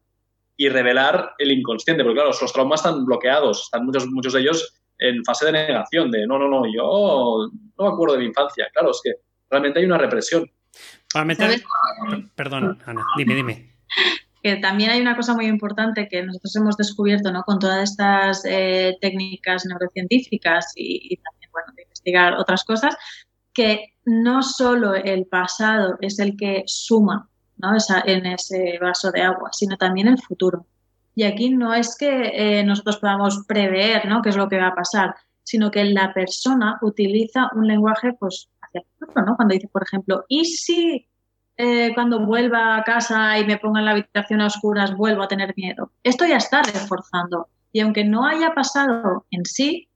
y revelar el inconsciente, porque claro, los traumas están bloqueados, están muchos, muchos de ellos en fase de negación, de no, no, no, yo no me acuerdo de mi infancia. Claro, es que realmente hay una represión. Perdón, Ana, dime, dime. Que también hay una cosa muy importante que nosotros hemos descubierto ¿no? con todas estas eh, técnicas neurocientíficas y, y también bueno, de investigar otras cosas, que no solo el pasado es el que suma en ese vaso de agua, sino también el futuro. Y aquí no es que eh, nosotros podamos prever ¿no? qué es lo que va a pasar, sino que la persona utiliza un lenguaje pues, hacia el futuro, ¿no? Cuando dice, por ejemplo, ¿y si eh, cuando vuelva a casa y me ponga en la habitación a oscuras vuelvo a tener miedo? Esto ya está reforzando. Y aunque no haya pasado en sí,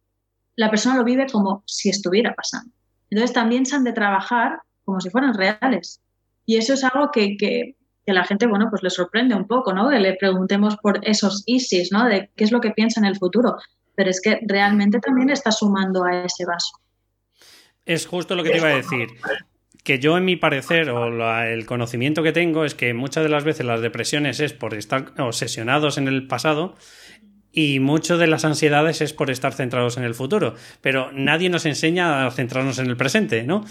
la persona lo vive como si estuviera pasando. Entonces también se han de trabajar como si fueran reales. Y eso es algo que, que, la gente, bueno, pues le sorprende un poco, ¿no? Que le preguntemos por esos ISIS, ¿no? De qué es lo que piensa en el futuro. Pero es que realmente también está sumando a ese vaso. Es justo lo que te iba a decir. Que yo, en mi parecer, o el conocimiento que tengo, es que muchas de las veces las depresiones es por estar obsesionados en el pasado y mucho de las ansiedades es por estar centrados en el futuro, pero nadie nos enseña a centrarnos en el presente, ¿no?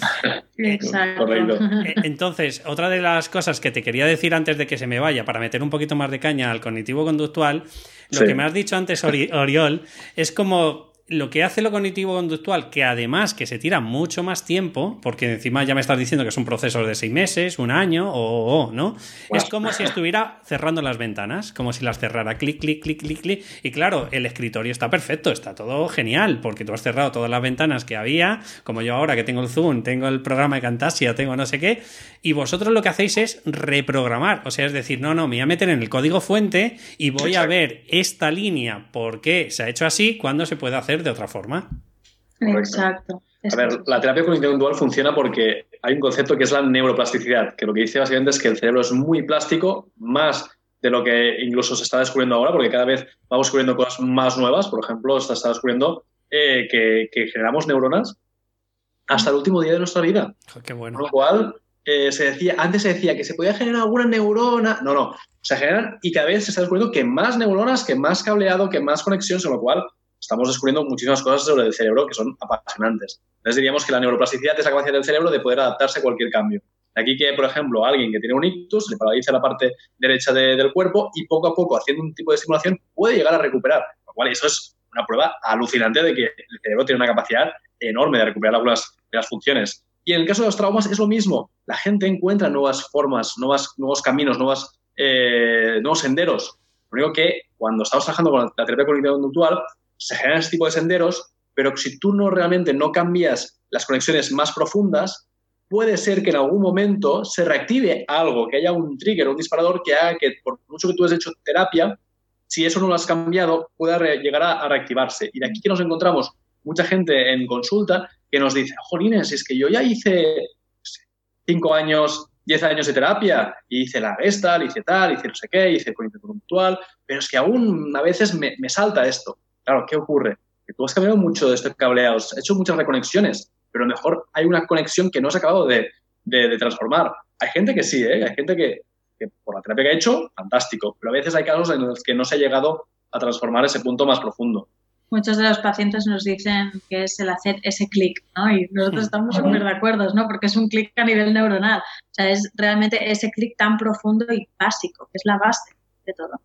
Exacto. Eh, entonces, otra de las cosas que te quería decir antes de que se me vaya, para meter un poquito más de caña al cognitivo conductual, lo que me has dicho antes, Oriol, es como lo que hace lo cognitivo conductual, que además que se tira mucho más tiempo, porque encima ya me estás diciendo que es un proceso de seis meses, un año o, no, es como si estuviera cerrando las ventanas, como si las cerrara, clic, clic, clic, clic, clic. Y claro, el escritorio está perfecto, está todo genial, porque tú has cerrado todas las ventanas que había, como yo ahora que tengo el Zoom, tengo el programa de Camtasia, tengo no sé qué, y vosotros lo que hacéis es reprogramar, o sea, es decir, no, no, me voy a meter en el código fuente y voy a ver esta línea, por qué se ha hecho así, cuando se puede hacer de otra forma. Exacto. A ver, la terapia cognitiva funciona porque hay un concepto que es la neuroplasticidad, que lo que dice básicamente es que el cerebro es muy plástico, más de lo que incluso se está descubriendo ahora, porque cada vez vamos descubriendo cosas más nuevas. Por ejemplo, se está descubriendo eh, que, generamos neuronas hasta el último día de nuestra vida. Qué bueno. Con lo cual, eh, se decía, antes se decía que se podía generar alguna neurona. No, no. Se generan y cada vez se está descubriendo que más neuronas, que más cableado, que más conexión, con lo cual estamos descubriendo muchísimas cosas sobre el cerebro que son apasionantes. Entonces diríamos que la neuroplasticidad es la capacidad del cerebro de poder adaptarse a cualquier cambio. De aquí que, por ejemplo, alguien que tiene un ictus le paraliza la parte derecha del cuerpo y poco a poco, haciendo un tipo de estimulación, puede llegar a recuperar. Lo cual eso es una prueba alucinante de que el cerebro tiene una capacidad enorme de recuperar algunas de las funciones. Y en el caso de los traumas es lo mismo. La gente encuentra nuevas formas, nuevas, nuevos caminos, nuevas, eh, nuevos senderos. Lo único que cuando estamos trabajando con la terapia cognitiva conductual se generan este tipo de senderos, pero si tú no realmente no cambias las conexiones más profundas, puede ser que en algún momento se reactive algo, que haya un trigger, un disparador que haga que, por mucho que tú hayas hecho terapia, si eso no lo has cambiado, pueda llegar a, reactivarse. Y de aquí que nos encontramos mucha gente en consulta que nos dice, jolines, es que yo ya hice cinco años, diez años de terapia y hice la Gestalt, hice tal, hice no sé qué, hice cognitivo puntual, pero es que aún a veces me, me salta esto. Claro, ¿qué ocurre? Que tú has cambiado mucho de este cableado, has hecho muchas reconexiones, pero a lo mejor hay una conexión que no has acabado de, transformar. Hay gente que sí, ¿eh? hay gente que, por la terapia que ha hecho, fantástico, pero a veces hay casos en los que no se ha llegado a transformar ese punto más profundo. Muchos de los pacientes nos dicen que es el hacer ese clic, ¿no? Y nosotros estamos súper de acuerdo, ¿no? Porque es un clic a nivel neuronal. O sea, es realmente ese clic tan profundo y básico, que es la base de todo.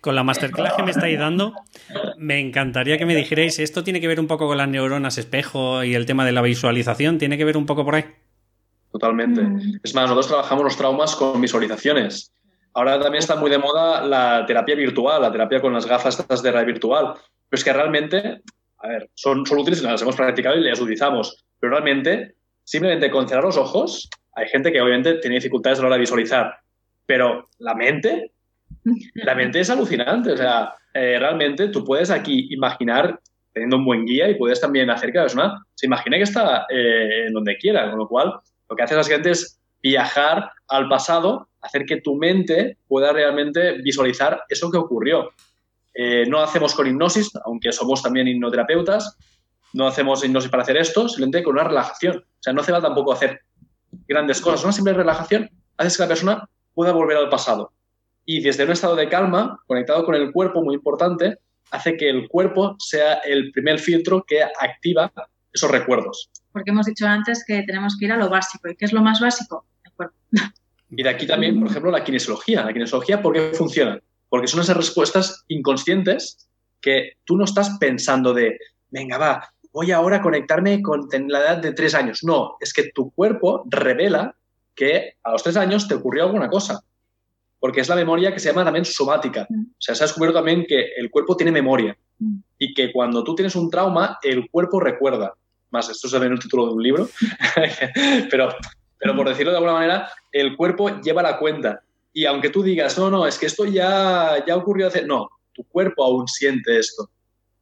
Con la masterclass que me estáis dando, me encantaría que me dijerais, ¿esto tiene que ver un poco con las neuronas espejo y el tema de la visualización? ¿Tiene que ver un poco por ahí? Totalmente. Mm. Es más, nosotros trabajamos los traumas con visualizaciones. Ahora también está muy de moda la terapia virtual, la terapia con las gafas de realidad virtual. Pero es que realmente, a ver, son, son útiles, las hemos practicado y las utilizamos. Pero realmente, simplemente con cerrar los ojos, hay gente que obviamente tiene dificultades a la hora de visualizar. Pero la mente la mente es alucinante. O sea, eh, realmente tú puedes aquí imaginar, teniendo un buen guía, y puedes también hacer que la persona se imagine que está eh, en donde quiera. Con lo cual, lo que hace básicamente es viajar al pasado, hacer que tu mente pueda realmente visualizar eso que ocurrió. Eh, no hacemos con hipnosis, aunque somos también hipnoterapeutas, no hacemos hipnosis para hacer esto, simplemente con una relajación. O sea, no hace falta tampoco hacer grandes cosas, una simple relajación hace que la persona pueda volver al pasado y desde un estado de calma, conectado con el cuerpo, muy importante, hace que el cuerpo sea el primer filtro que activa esos recuerdos. Porque hemos dicho antes que tenemos que ir a lo básico. ¿Y qué es lo más básico? El cuerpo. Y de aquí también, por ejemplo, la kinesiología. La kinesiología, ¿por qué funciona? Porque son esas respuestas inconscientes que tú no estás pensando de, venga, va, voy ahora a conectarme con la edad de tres años. No, es que tu cuerpo revela que a los tres años te ocurrió alguna cosa porque es la memoria que se llama también somática. Mm. O sea, se ha descubierto también que el cuerpo tiene memoria mm. y que cuando tú tienes un trauma, el cuerpo recuerda. Más, esto es también el título de un libro, pero, pero por decirlo de alguna manera, el cuerpo lleva la cuenta. Y aunque tú digas, no, no, es que esto ya, ya ocurrió hace... No, tu cuerpo aún siente esto.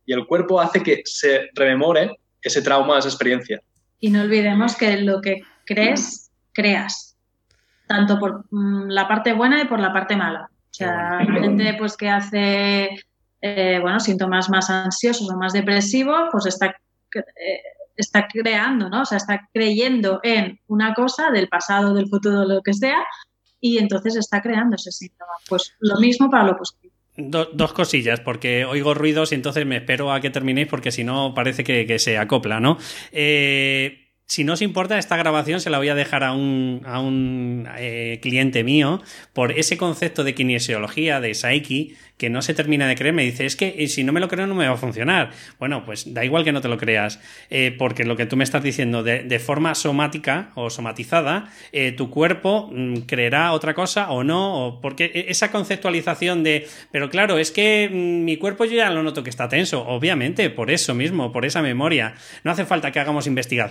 Y el cuerpo hace que se rememore ese trauma, esa experiencia. Y no olvidemos que lo que crees, creas tanto por mm, la parte buena y por la parte mala. O sea, la gente pues que hace eh, bueno, síntomas más ansiosos o más depresivos, pues está, eh, está creando, ¿no? O sea, está creyendo en una cosa del pasado, del futuro, lo que sea, y entonces está creando ese síntoma. Pues lo mismo para lo positivo. dos cosillas, porque oigo ruidos y entonces me espero a que terminéis porque si no parece que, que se acopla, ¿no? Eh, si no os importa, esta grabación se la voy a dejar a un, a un eh, cliente mío por ese concepto de kinesiología, de Psyche, que no se termina de creer. Me dice, es que eh, si no me lo creo no me va a funcionar. Bueno, pues da igual que no te lo creas, eh, porque lo que tú me estás diciendo de, forma somática o somatizada, tu cuerpo mm, creerá otra cosa o no, o porque e, esa conceptualización de, pero claro, es que mm, mi cuerpo yo ya lo noto que está tenso, obviamente, por eso mismo, por esa memoria. No hace falta que hagamos investigaciones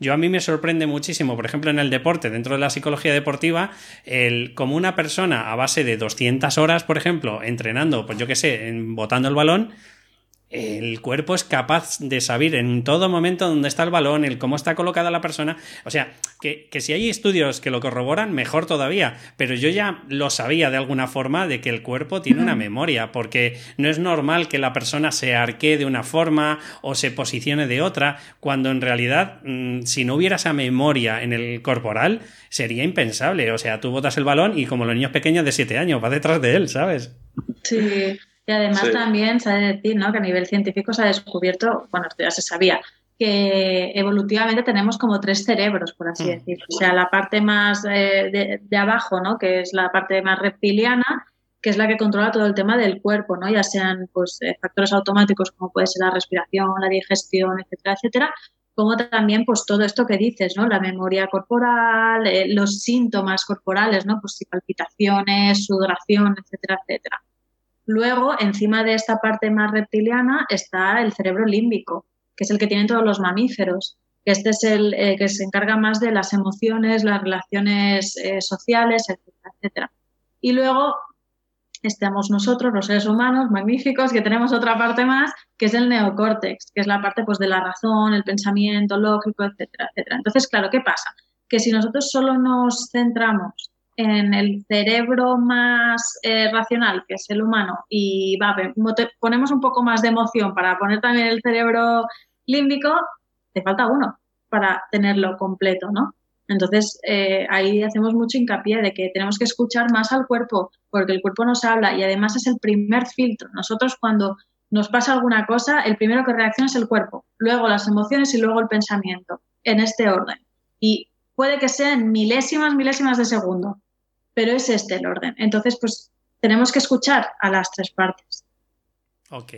yo a mí me sorprende muchísimo, por ejemplo, en el deporte, dentro de la psicología deportiva, el como una persona a base de 200 horas, por ejemplo, entrenando, pues yo qué sé, botando el balón, el cuerpo es capaz de saber en todo momento dónde está el balón, el cómo está colocada la persona. O sea, que, si hay estudios que lo corroboran, mejor todavía. Pero yo ya lo sabía de alguna forma de que el cuerpo tiene una memoria, porque no es normal que la persona se arquee de una forma o se posicione de otra, cuando en realidad, mm, si no hubiera esa memoria en el corporal, sería impensable. O sea, tú botas el balón y como los niños pequeños de 7 años, vas detrás de él, ¿sabes? Sí. Y además también se ha de decir ¿no? que a nivel científico se ha descubierto, bueno, esto ya se sabía, que evolutivamente tenemos como tres cerebros, por así mm. decirlo. O sea, la parte más eh, de, abajo, ¿no? que es la parte más reptiliana, que es la que controla todo el tema del cuerpo, ¿no? ya sean pues, eh, factores automáticos como puede ser la respiración, la digestión, etcétera, etcétera, como también pues todo esto que dices, ¿no? La memoria corporal, eh, los síntomas corporales, ¿no? Pues palpitaciones, sudoración, etcétera, etcétera. Luego, encima de esta parte más reptiliana está el cerebro límbico, que es el que tienen todos los mamíferos. Este es el eh, que se encarga más de las emociones, las relaciones eh, sociales, etcétera, etcétera. Y luego estamos nosotros, los seres humanos, magníficos, que tenemos otra parte más, que es el neocórtex, que es la parte pues, de la razón, el pensamiento lógico, etcétera, etcétera. Entonces, claro, ¿qué pasa? Que si nosotros solo nos centramos en el cerebro más eh, racional, que es el humano, y va, ponemos un poco más de emoción para poner también el cerebro límbico, te falta uno para tenerlo completo, ¿no? Entonces, eh, ahí hacemos mucho hincapié de que tenemos que escuchar más al cuerpo, porque el cuerpo nos habla y además es el primer filtro. Nosotros cuando nos pasa alguna cosa, el primero que reacciona es el cuerpo, luego las emociones y luego el pensamiento, en este orden. Y puede que sean milésimas, milésimas de segundo, pero es este el orden. Entonces, pues tenemos que escuchar a las tres partes. Ok.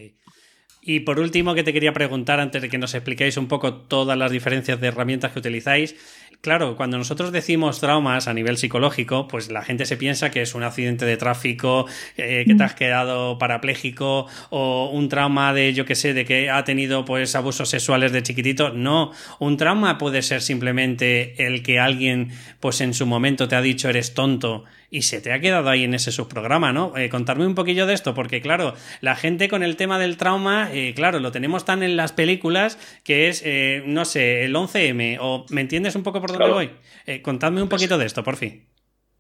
Y por último, que te quería preguntar antes de que nos expliquéis un poco todas las diferencias de herramientas que utilizáis. Claro, cuando nosotros decimos traumas a nivel psicológico, pues la gente se piensa que es un accidente de tráfico, eh, que te has quedado parapléjico o un trauma de, yo que sé, de que ha tenido pues abusos sexuales de chiquitito. No, un trauma puede ser simplemente el que alguien pues en su momento te ha dicho eres tonto y se te ha quedado ahí en ese subprograma, ¿no? Eh, contarme un poquillo de esto, porque claro, la gente con el tema del trauma, eh, claro, lo tenemos tan en las películas que es, eh, no sé, el 11M, o ¿me entiendes un poco por dónde voy? contadme un poquito de esto, por fin.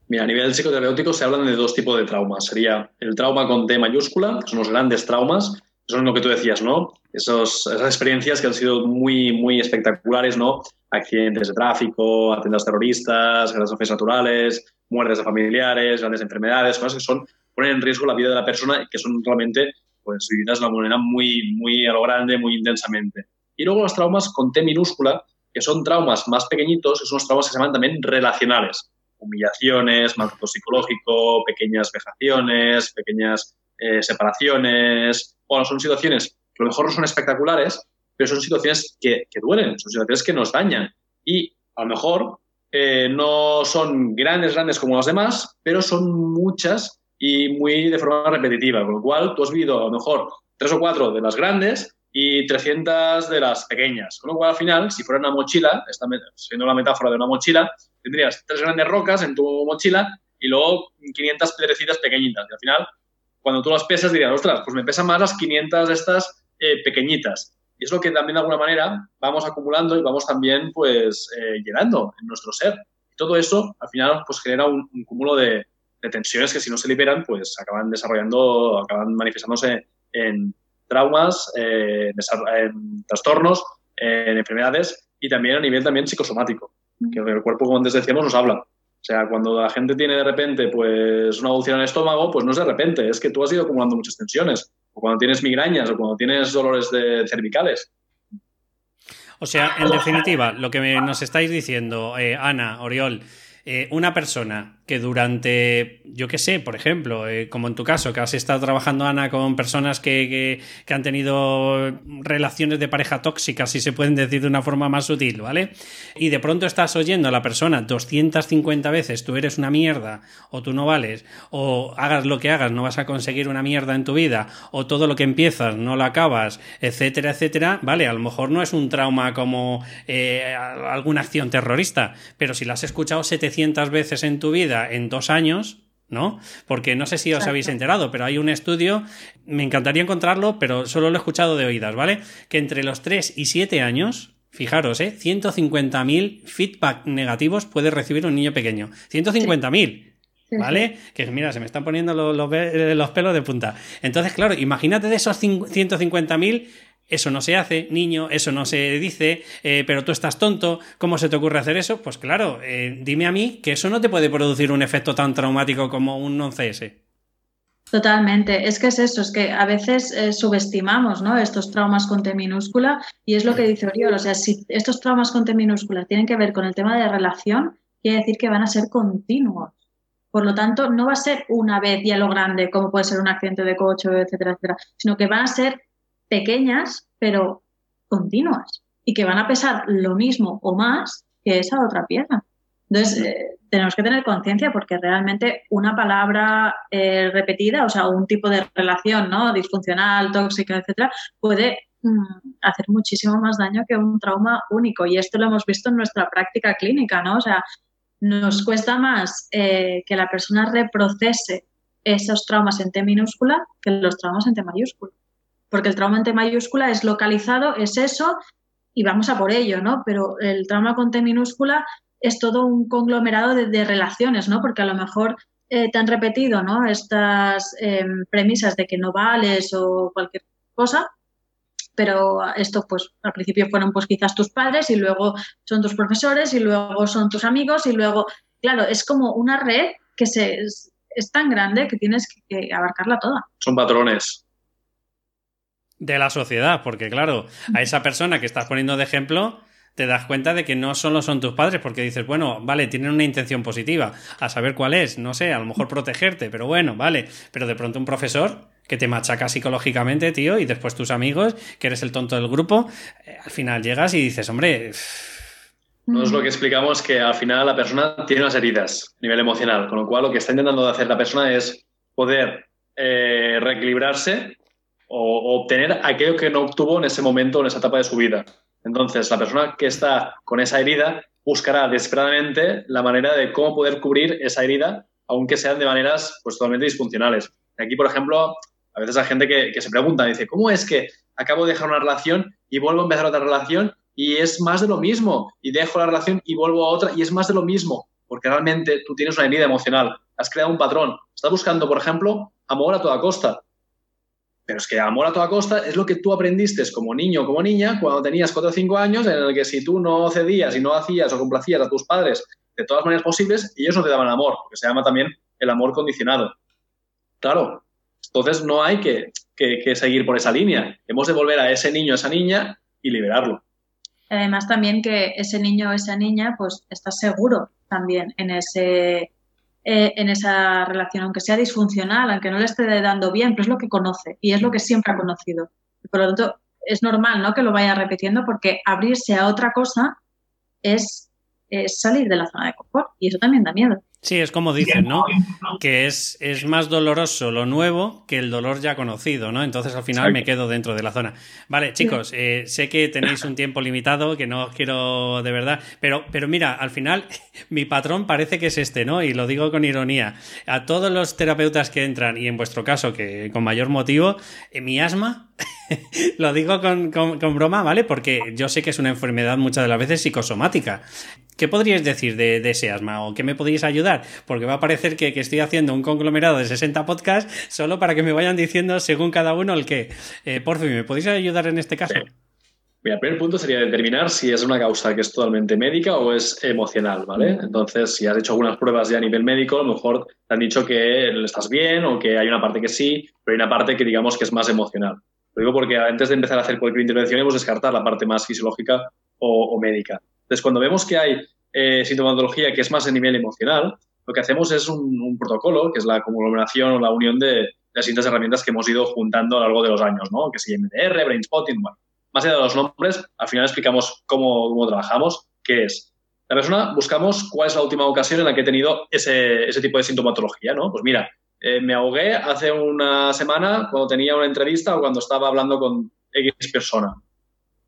Mira, a nivel psicoterapéutico se hablan de dos tipos de traumas. Sería el trauma con T mayúscula, que son los grandes traumas, son lo que tú decías, ¿no? Esos, esas experiencias que han sido muy, muy espectaculares, ¿no? Accidentes de tráfico, atentados terroristas, catástrofes naturales, muertes de familiares, grandes enfermedades, cosas que son, ponen en riesgo la vida de la persona y que son realmente pues, vividas de una manera muy, muy a lo grande, muy intensamente. Y luego los traumas con T minúscula, que son traumas más pequeñitos, que son traumas que se llaman también relacionales. Humillaciones, maltrato psicológico, pequeñas vejaciones, pequeñas eh, separaciones. Bueno, son situaciones que a lo mejor no son espectaculares, pero son situaciones que, que duelen, son situaciones que nos dañan. Y a lo mejor eh, no son grandes, grandes como las demás, pero son muchas y muy de forma repetitiva, con lo cual tú has vivido a lo mejor tres o cuatro de las grandes y 300 de las pequeñas. Con lo cual, al final, si fuera una mochila, esta, siendo la metáfora de una mochila, tendrías tres grandes rocas en tu mochila y luego 500 piedrecitas pequeñitas. Y al final, cuando tú las pesas, dirías, ostras, pues me pesan más las 500 de estas eh, pequeñitas. Y es lo que también de alguna manera vamos acumulando y vamos también pues eh, llenando en nuestro ser. Y todo eso al final pues genera un, cúmulo de, tensiones que si no se liberan pues acaban desarrollando, acaban manifestándose en traumas, eh, en trastornos, en enfermedades y también a nivel también psicosomático, que el cuerpo, como antes decíamos, nos habla. O sea, cuando la gente tiene de repente pues una úlcera en el estómago, pues no es de repente, es que tú has ido acumulando muchas tensiones. O cuando tienes migrañas o cuando tienes dolores de cervicales. O sea, en definitiva, lo que nos estáis diciendo, eh, Ana, Oriol, eh, una persona que durante, yo qué sé, por ejemplo, eh, como en tu caso, que has estado trabajando, Ana, con personas que, han tenido relaciones de pareja tóxicas, si se pueden decir de una forma más sutil, ¿vale? Y de pronto estás oyendo a la persona 250 veces, tú eres una mierda, o tú no vales, o hagas lo que hagas, no vas a conseguir una mierda en tu vida, o todo lo que empiezas no lo acabas, etcétera, etcétera, ¿vale? A lo mejor no es un trauma como eh, alguna acción terrorista, pero si la has escuchado 700 veces en tu vida, en dos años, ¿no? Porque no sé si os habéis enterado, pero hay un estudio, me encantaría encontrarlo, pero solo lo he escuchado de oídas, ¿vale? Que entre los 3 y 7 años, fijaros, ¿eh? 150.000 feedback negativos puede recibir un niño pequeño. 150.000. ¿Vale? Que mira, se me están poniendo los, los, pelos de punta. Entonces, claro, imagínate de esos 150.000 eso no se hace, niño, eso no se dice, eh, pero tú estás tonto, ¿cómo se te ocurre hacer eso? Pues claro, eh, dime a mí que eso no te puede producir un efecto tan traumático como un 11S. Totalmente, es que es eso, es que a veces eh, subestimamos ¿no? estos traumas con T minúscula y es lo que dice Oriol, o sea, si estos traumas con T minúscula tienen que ver con el tema de relación, quiere decir que van a ser continuos. Por lo tanto, no va a ser una vez ya lo grande, como puede ser un accidente de coche, etcétera, etcétera, sino que van a ser pequeñas, pero continuas y que van a pesar lo mismo o más que esa otra pieza. Entonces, eh, tenemos que tener conciencia porque realmente una palabra eh, repetida, o sea, un tipo de relación ¿no? disfuncional, tóxica, etcétera, puede mm, hacer muchísimo más daño que un trauma único. Y esto lo hemos visto en nuestra práctica clínica, ¿no? O sea, nos cuesta más eh, que la persona reprocese esos traumas en T minúscula que los traumas en T mayúscula porque el trauma en T mayúscula es localizado, es eso, y vamos a por ello, ¿no? Pero el trauma con T minúscula es todo un conglomerado de, relaciones, ¿no? Porque a lo mejor eh, te han repetido, ¿no? Estas em, premisas de que no vales o cualquier cosa, pero esto pues al principio fueron pues quizás tus padres y luego son tus profesores y luego son tus amigos y luego, claro, es como una red que es, tan grande que tienes que abarcarla toda. Son patrones de la sociedad, porque claro, a esa persona que estás poniendo de ejemplo, te das cuenta de que no solo son tus padres, porque dices, bueno, vale, tienen una intención positiva, a saber cuál es, no sé, a lo mejor protegerte, pero bueno, vale, pero de pronto un profesor que te machaca psicológicamente, tío, y después tus amigos, que eres el tonto del grupo, eh, al final llegas y dices, hombre... No es lo que explicamos que al final la persona tiene unas heridas a nivel emocional, con lo cual lo que está intentando hacer la persona es poder eh, reequilibrarse o, obtener aquello que no obtuvo en ese momento, en esa etapa de su vida. Entonces, la persona que está con esa herida buscará desesperadamente la manera de cómo poder cubrir esa herida, aunque sean de maneras pues, totalmente disfuncionales. Aquí, por ejemplo, a veces hay gente que, se pregunta, dice, ¿cómo es que acabo de dejar una relación y vuelvo a empezar otra relación y es más de lo mismo? Y dejo la relación y vuelvo a otra y es más de lo mismo, porque realmente tú tienes una herida emocional, has creado un patrón, estás buscando, por ejemplo, amor a toda costa. Pero es que amor a toda costa es lo que tú aprendiste como niño o como niña cuando tenías 4 o 5 años, en el que si tú no cedías y no hacías o complacías a tus padres de todas maneras posibles, ellos no te daban amor, que se llama también el amor condicionado. Claro, entonces no hay que, que, seguir por esa línea. Hemos de volver a ese niño, a esa niña y liberarlo. Además también que ese niño o esa niña pues está seguro también en ese eh, en esa relación, aunque sea disfuncional, aunque no le esté dando bien, pero es lo que conoce y es lo que siempre ha conocido. Por lo tanto, es normal ¿no? que lo vaya repitiendo porque abrirse a otra cosa es, es salir de la zona de confort y eso también da miedo. Sí, es como dicen, ¿no? Que es, es más doloroso lo nuevo que el dolor ya conocido, ¿no? Entonces al final me quedo dentro de la zona. Vale, chicos, eh, sé que tenéis un tiempo limitado, que no os quiero de verdad, pero, pero mira, al final mi patrón parece que es este, ¿no? Y lo digo con ironía. A todos los terapeutas que entran, y en vuestro caso, que con mayor motivo, eh, mi asma lo digo con, broma, ¿vale? Porque yo sé que es una enfermedad muchas de las veces psicosomática. ¿Qué podríais decir de, ese asma o qué me podríais ayudar? Porque va a parecer que, estoy haciendo un conglomerado de 60 podcasts solo para que me vayan diciendo según cada uno el qué. Eh, por fin, ¿me podéis ayudar en este caso? Mira, el primer punto sería determinar si es una causa que es totalmente médica o es emocional, ¿vale? Entonces, si has hecho algunas pruebas ya a nivel médico, a lo mejor te han dicho que estás bien o que hay una parte que sí, pero hay una parte que digamos que es más emocional. Lo digo porque antes de empezar a hacer cualquier intervención hemos descartar la parte más fisiológica o, médica. Entonces, cuando vemos que hay eh, sintomatología que es más a nivel emocional, lo que hacemos es un, protocolo, que es la conglomeración o la unión de, las distintas herramientas que hemos ido juntando a lo largo de los años, ¿no? Que se MDR, Brainspotting, bueno. Más allá de los nombres, al final explicamos cómo, cómo trabajamos, qué es. La persona, buscamos cuál es la última ocasión en la que he tenido ese, ese tipo de sintomatología, ¿no? Pues mira, eh, me ahogué hace una semana cuando tenía una entrevista o cuando estaba hablando con X persona.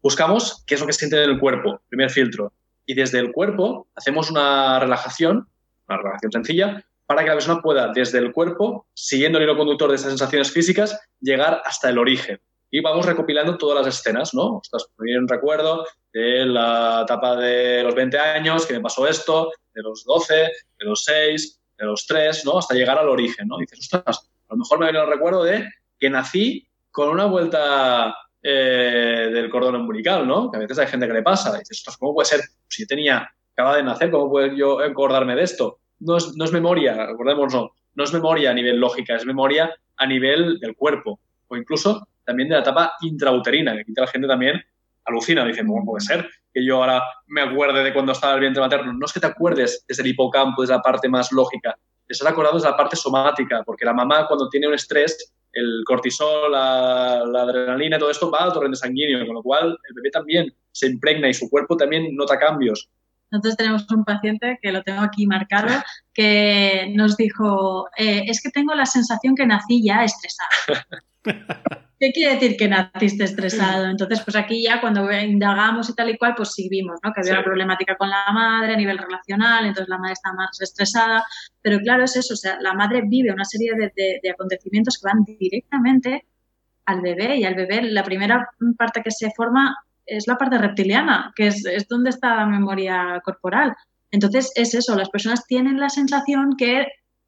Buscamos qué es lo que siente en el cuerpo, primer filtro. Y desde el cuerpo hacemos una relajación, una relajación sencilla, para que la persona pueda, desde el cuerpo, siguiendo el hilo conductor de esas sensaciones físicas, llegar hasta el origen. Y vamos recopilando todas las escenas, ¿no? Estás poniendo un recuerdo de la etapa de los 20 años, que me pasó esto, de los 12, de los 6, de los tres, ¿no? Hasta llegar al origen, ¿no? dices, ostras, a lo mejor me viene el recuerdo de que nací con una vuelta eh, del cordón umbilical, ¿no? Que a veces hay gente que le pasa. Y dices, ¿cómo puede ser? Si yo tenía, acaba de nacer, ¿cómo puedo yo acordarme de esto? No es, no es memoria, acordémonos, no. Es memoria a nivel lógica, es memoria a nivel del cuerpo. O incluso también de la etapa intrauterina, que aquí la gente también alucina, dice, ¿cómo puede ser? que yo ahora me acuerde de cuando estaba el vientre materno. No es que te acuerdes desde el hipocampo, es la parte más lógica. Te estás acordado de la parte somática, porque la mamá cuando tiene un estrés, el cortisol, la, adrenalina, todo esto va al torrente sanguíneo, con lo cual el bebé también se impregna y su cuerpo también nota cambios. Nosotros tenemos un paciente que lo tengo aquí marcado, que nos dijo, eh, es que tengo la sensación que nací ya estresada. ¿Qué quiere decir que naciste estresado? Entonces, pues aquí ya cuando indagamos y tal y cual, pues sí vimos, ¿no? Que había una problemática con la madre a nivel relacional, entonces la madre está más estresada. Pero claro, es eso, o sea, la madre vive una serie de, acontecimientos que van directamente al bebé y al bebé la primera parte que se forma es la parte reptiliana, que es, es donde está la memoria corporal. Entonces, es eso, las personas tienen la sensación que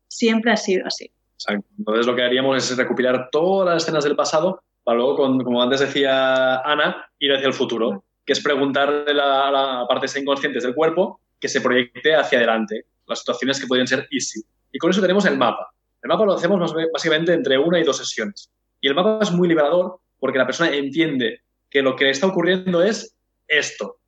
siempre ha sido así. Entonces lo que haríamos es recopilar todas las escenas del pasado para luego, como antes decía Ana, ir hacia el futuro, que es preguntarle a la, parte inconsciente del cuerpo que se proyecte hacia adelante, las situaciones que podrían ser easy. Y con eso tenemos el mapa. El mapa lo hacemos básicamente entre una y dos sesiones. Y el mapa es muy liberador porque la persona entiende que lo que le está ocurriendo es esto.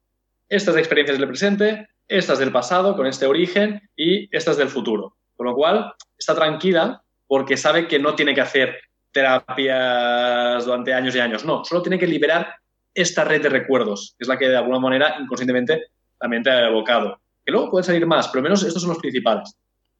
Estas experiencias del presente, estas del pasado con este origen y estas del futuro. Con lo cual, está tranquila porque sabe que no tiene que hacer terapias durante años y años. No, solo tiene que liberar esta red de recuerdos, que es la que de alguna manera inconscientemente también te ha evocado. Que luego pueden salir más, pero al menos estos son los principales.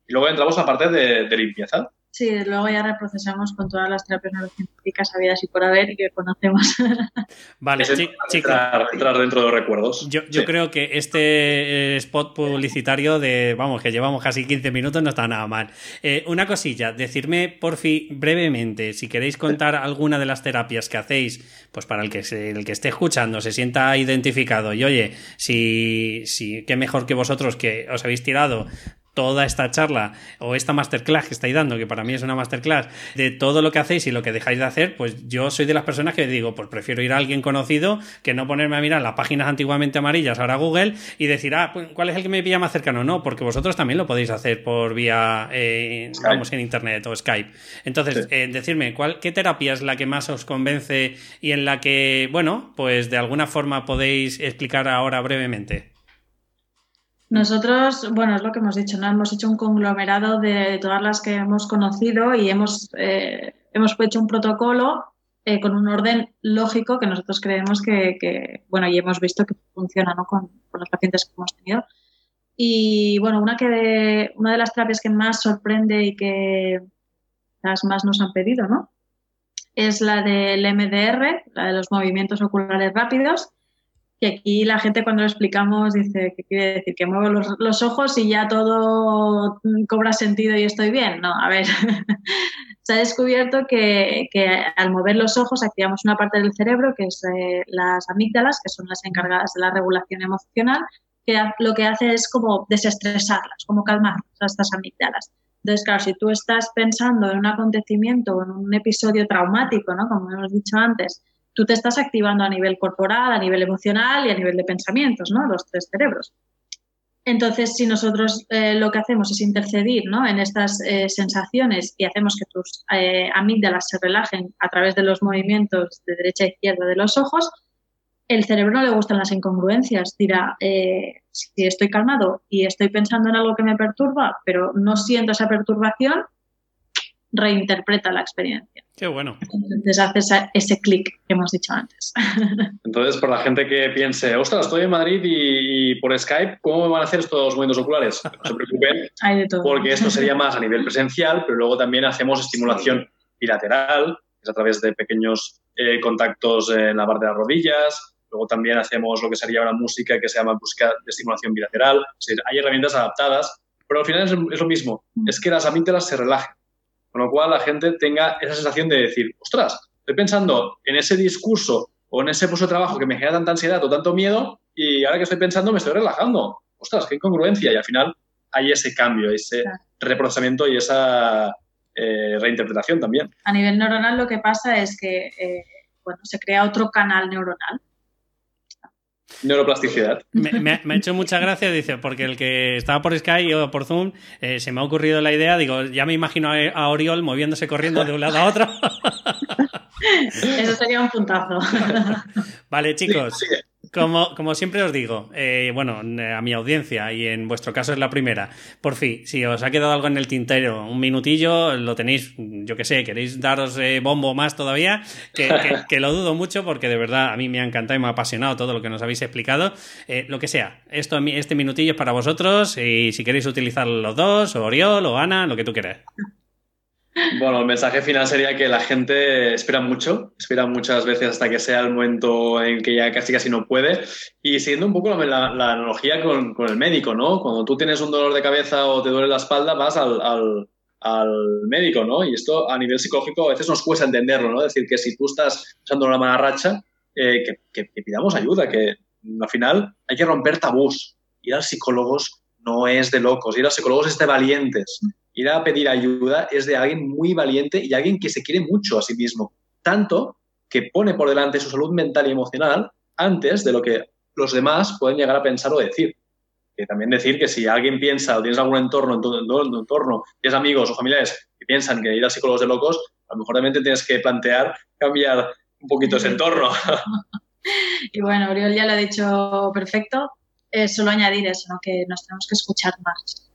Y luego entramos a la parte de limpieza. Sí, luego ya reprocesamos con todas las terapias neurocientíficas habidas y por haber y que conocemos. Vale, chicos. Entrar, dentro de los recuerdos. Yo, yo creo que este eh, spot publicitario de, vamos, que llevamos casi 15 minutos no está nada mal. Eh, una cosilla, decirme por fin brevemente, si queréis contar alguna de las terapias que hacéis, pues para el que, se, el que esté escuchando se sienta identificado y oye, si, si qué mejor que vosotros que os habéis tirado toda esta charla o esta masterclass que estáis dando, que para mí es una masterclass, de todo lo que hacéis y lo que dejáis de hacer, pues yo soy de las personas que digo, pues prefiero ir a alguien conocido que no ponerme a mirar las páginas antiguamente amarillas, ahora Google, y decir, ah, pues, ¿cuál es el que me pilla más cercano? No, porque vosotros también lo podéis hacer por vía, eh, vamos, en Internet o Skype. Entonces, eh, decirme, ¿cuál, ¿qué terapia es la que más os convence y en la que, bueno, pues de alguna forma podéis explicar ahora brevemente? Nosotros, bueno, es lo que hemos dicho, ¿no? Hemos hecho un conglomerado de todas las que hemos conocido y hemos, eh, hemos hecho un protocolo eh, con un orden lógico que nosotros creemos que, bueno, y hemos visto que funciona, ¿no? Con, los pacientes que hemos tenido. Y bueno, una, que una de las terapias que más sorprende y que las más nos han pedido, ¿no? Es la del MDR, la de los movimientos oculares rápidos que aquí la gente cuando lo explicamos dice, ¿qué quiere decir? Que muevo los, ojos y ya todo cobra sentido y estoy bien. No, a ver, se ha descubierto que, al mover los ojos activamos una parte del cerebro, que es eh, las amígdalas, que son las encargadas de la regulación emocional, que lo que hace es como desestresarlas, como calmar estas amígdalas. Entonces, claro, si tú estás pensando en un acontecimiento en un episodio traumático, ¿no? Como hemos dicho antes, tú te estás activando a nivel corporal, a nivel emocional y a nivel de pensamientos, ¿no? Los tres cerebros. Entonces, si nosotros eh, lo que hacemos es intercedir ¿no? en estas eh, sensaciones y hacemos que tus eh, amígdalas se relajen a través de los movimientos de derecha a izquierda de los ojos, el cerebro no le gustan las incongruencias. Dirá, eh, si estoy calmado y estoy pensando en algo que me perturba, pero no siento esa perturbación, reinterpreta la experiencia. Qué bueno. Entonces haces ese clic que hemos dicho antes. Entonces, por la gente que piense, ostras, estoy en Madrid y, por Skype, ¿cómo me van a hacer estos movimientos oculares? No se preocupen, porque esto sería más a nivel presencial, pero luego también hacemos estimulación bilateral, es a través de pequeños eh, contactos en la parte de las rodillas. Luego también hacemos lo que sería una música que se llama música de estimulación bilateral. hay herramientas adaptadas, pero al final es, es lo mismo, mm. es que las amígdalas se relajen con lo cual la gente tenga esa sensación de decir, ostras, estoy pensando en ese discurso o en ese puesto de trabajo que me genera tanta ansiedad o tanto miedo y ahora que estoy pensando me estoy relajando. Ostras, qué incongruencia. Y al final hay ese cambio, ese reprocesamiento y esa eh, reinterpretación también. A nivel neuronal lo que pasa es que eh, bueno, se crea otro canal neuronal Neuroplasticidad. Me, ha hecho mucha gracia, dice, porque el que estaba por Sky o por Zoom, eh, se me ha ocurrido la idea, digo, ya me imagino a, Oriol moviéndose corriendo de un lado a otro. Eso sería un puntazo. Vale, chicos. Como, como siempre os digo, eh, bueno, eh, a mi audiencia, y en vuestro caso es la primera, por fin, si os ha quedado algo en el tintero, un minutillo, lo tenéis, yo que sé, queréis daros eh, bombo más todavía, que, lo dudo mucho porque de verdad a mí me ha encantado y me ha apasionado todo lo que nos habéis explicado. lo que sea, esto, este minutillo es para vosotros y si queréis utilizar los dos, o Oriol o Ana, lo que tú quieras. Bueno, el mensaje final sería que la gente espera mucho, espera muchas veces hasta que sea el momento en que ya casi casi no puede. Y siguiendo un poco la, analogía con, el médico, ¿no? Cuando tú tienes un dolor de cabeza o te duele la espalda, vas al, médico, ¿no? Y esto a nivel psicológico a veces nos cuesta entenderlo, ¿no? Es decir, que si tú estás usando una mala racha, eh, que, que pidamos ayuda, que al final hay que romper tabús. Ir a psicólogos no es de locos, ir a psicólogos es de valientes ir a pedir ayuda es de alguien muy valiente y alguien que se quiere mucho a sí mismo. Tanto que pone por delante su salud mental y emocional antes de lo que los demás pueden llegar a pensar o decir. Que también decir que si alguien piensa o tienes algún entorno, en tu, entorno, tienes amigos o familiares que piensan que ir a psicólogos de locos, a lo mejor también tienes que plantear cambiar un poquito ese entorno. y bueno, Oriol ya lo ha dicho perfecto. solo añadir eso, que nos tenemos que escuchar más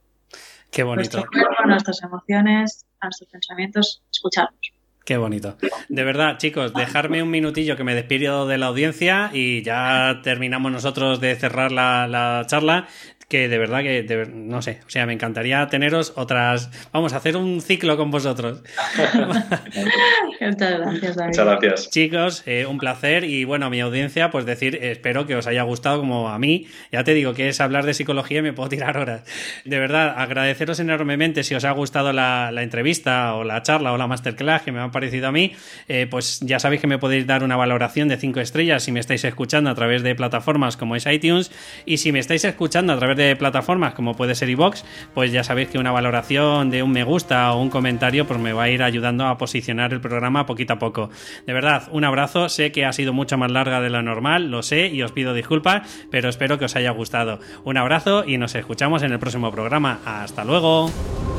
Qué bonito. Nuestro cuerpo, nuestras emociones, nuestros pensamientos, escucharlos. Qué bonito. De verdad, chicos, dejarme un minutillo que me despido de la audiencia y ya terminamos nosotros de cerrar la, la charla que de verdad que, no sé, o sea, me encantaría teneros otras, vamos a hacer un ciclo con vosotros. Muchas gracias, David. Muchas gracias. Chicos, eh, un placer y bueno, a mi audiencia, pues decir, espero que os haya gustado como a mí. Ya te digo que es hablar de psicología y me puedo tirar horas. De verdad, agradeceros enormemente si os ha gustado la, entrevista o la charla o la masterclass que me ha parecido a mí, eh, pues ya sabéis que me podéis dar una valoración de 5 estrellas si me estáis escuchando a través de plataformas como es iTunes y si me estáis escuchando a través de plataformas como puede ser iVox, pues ya sabéis que una valoración de un me gusta o un comentario pues me va a ir ayudando a posicionar el programa poquito a poco. De verdad, un abrazo, sé que ha sido mucho más larga de lo normal, lo sé y os pido disculpas, pero espero que os haya gustado. Un abrazo y nos escuchamos en el próximo programa. Hasta luego.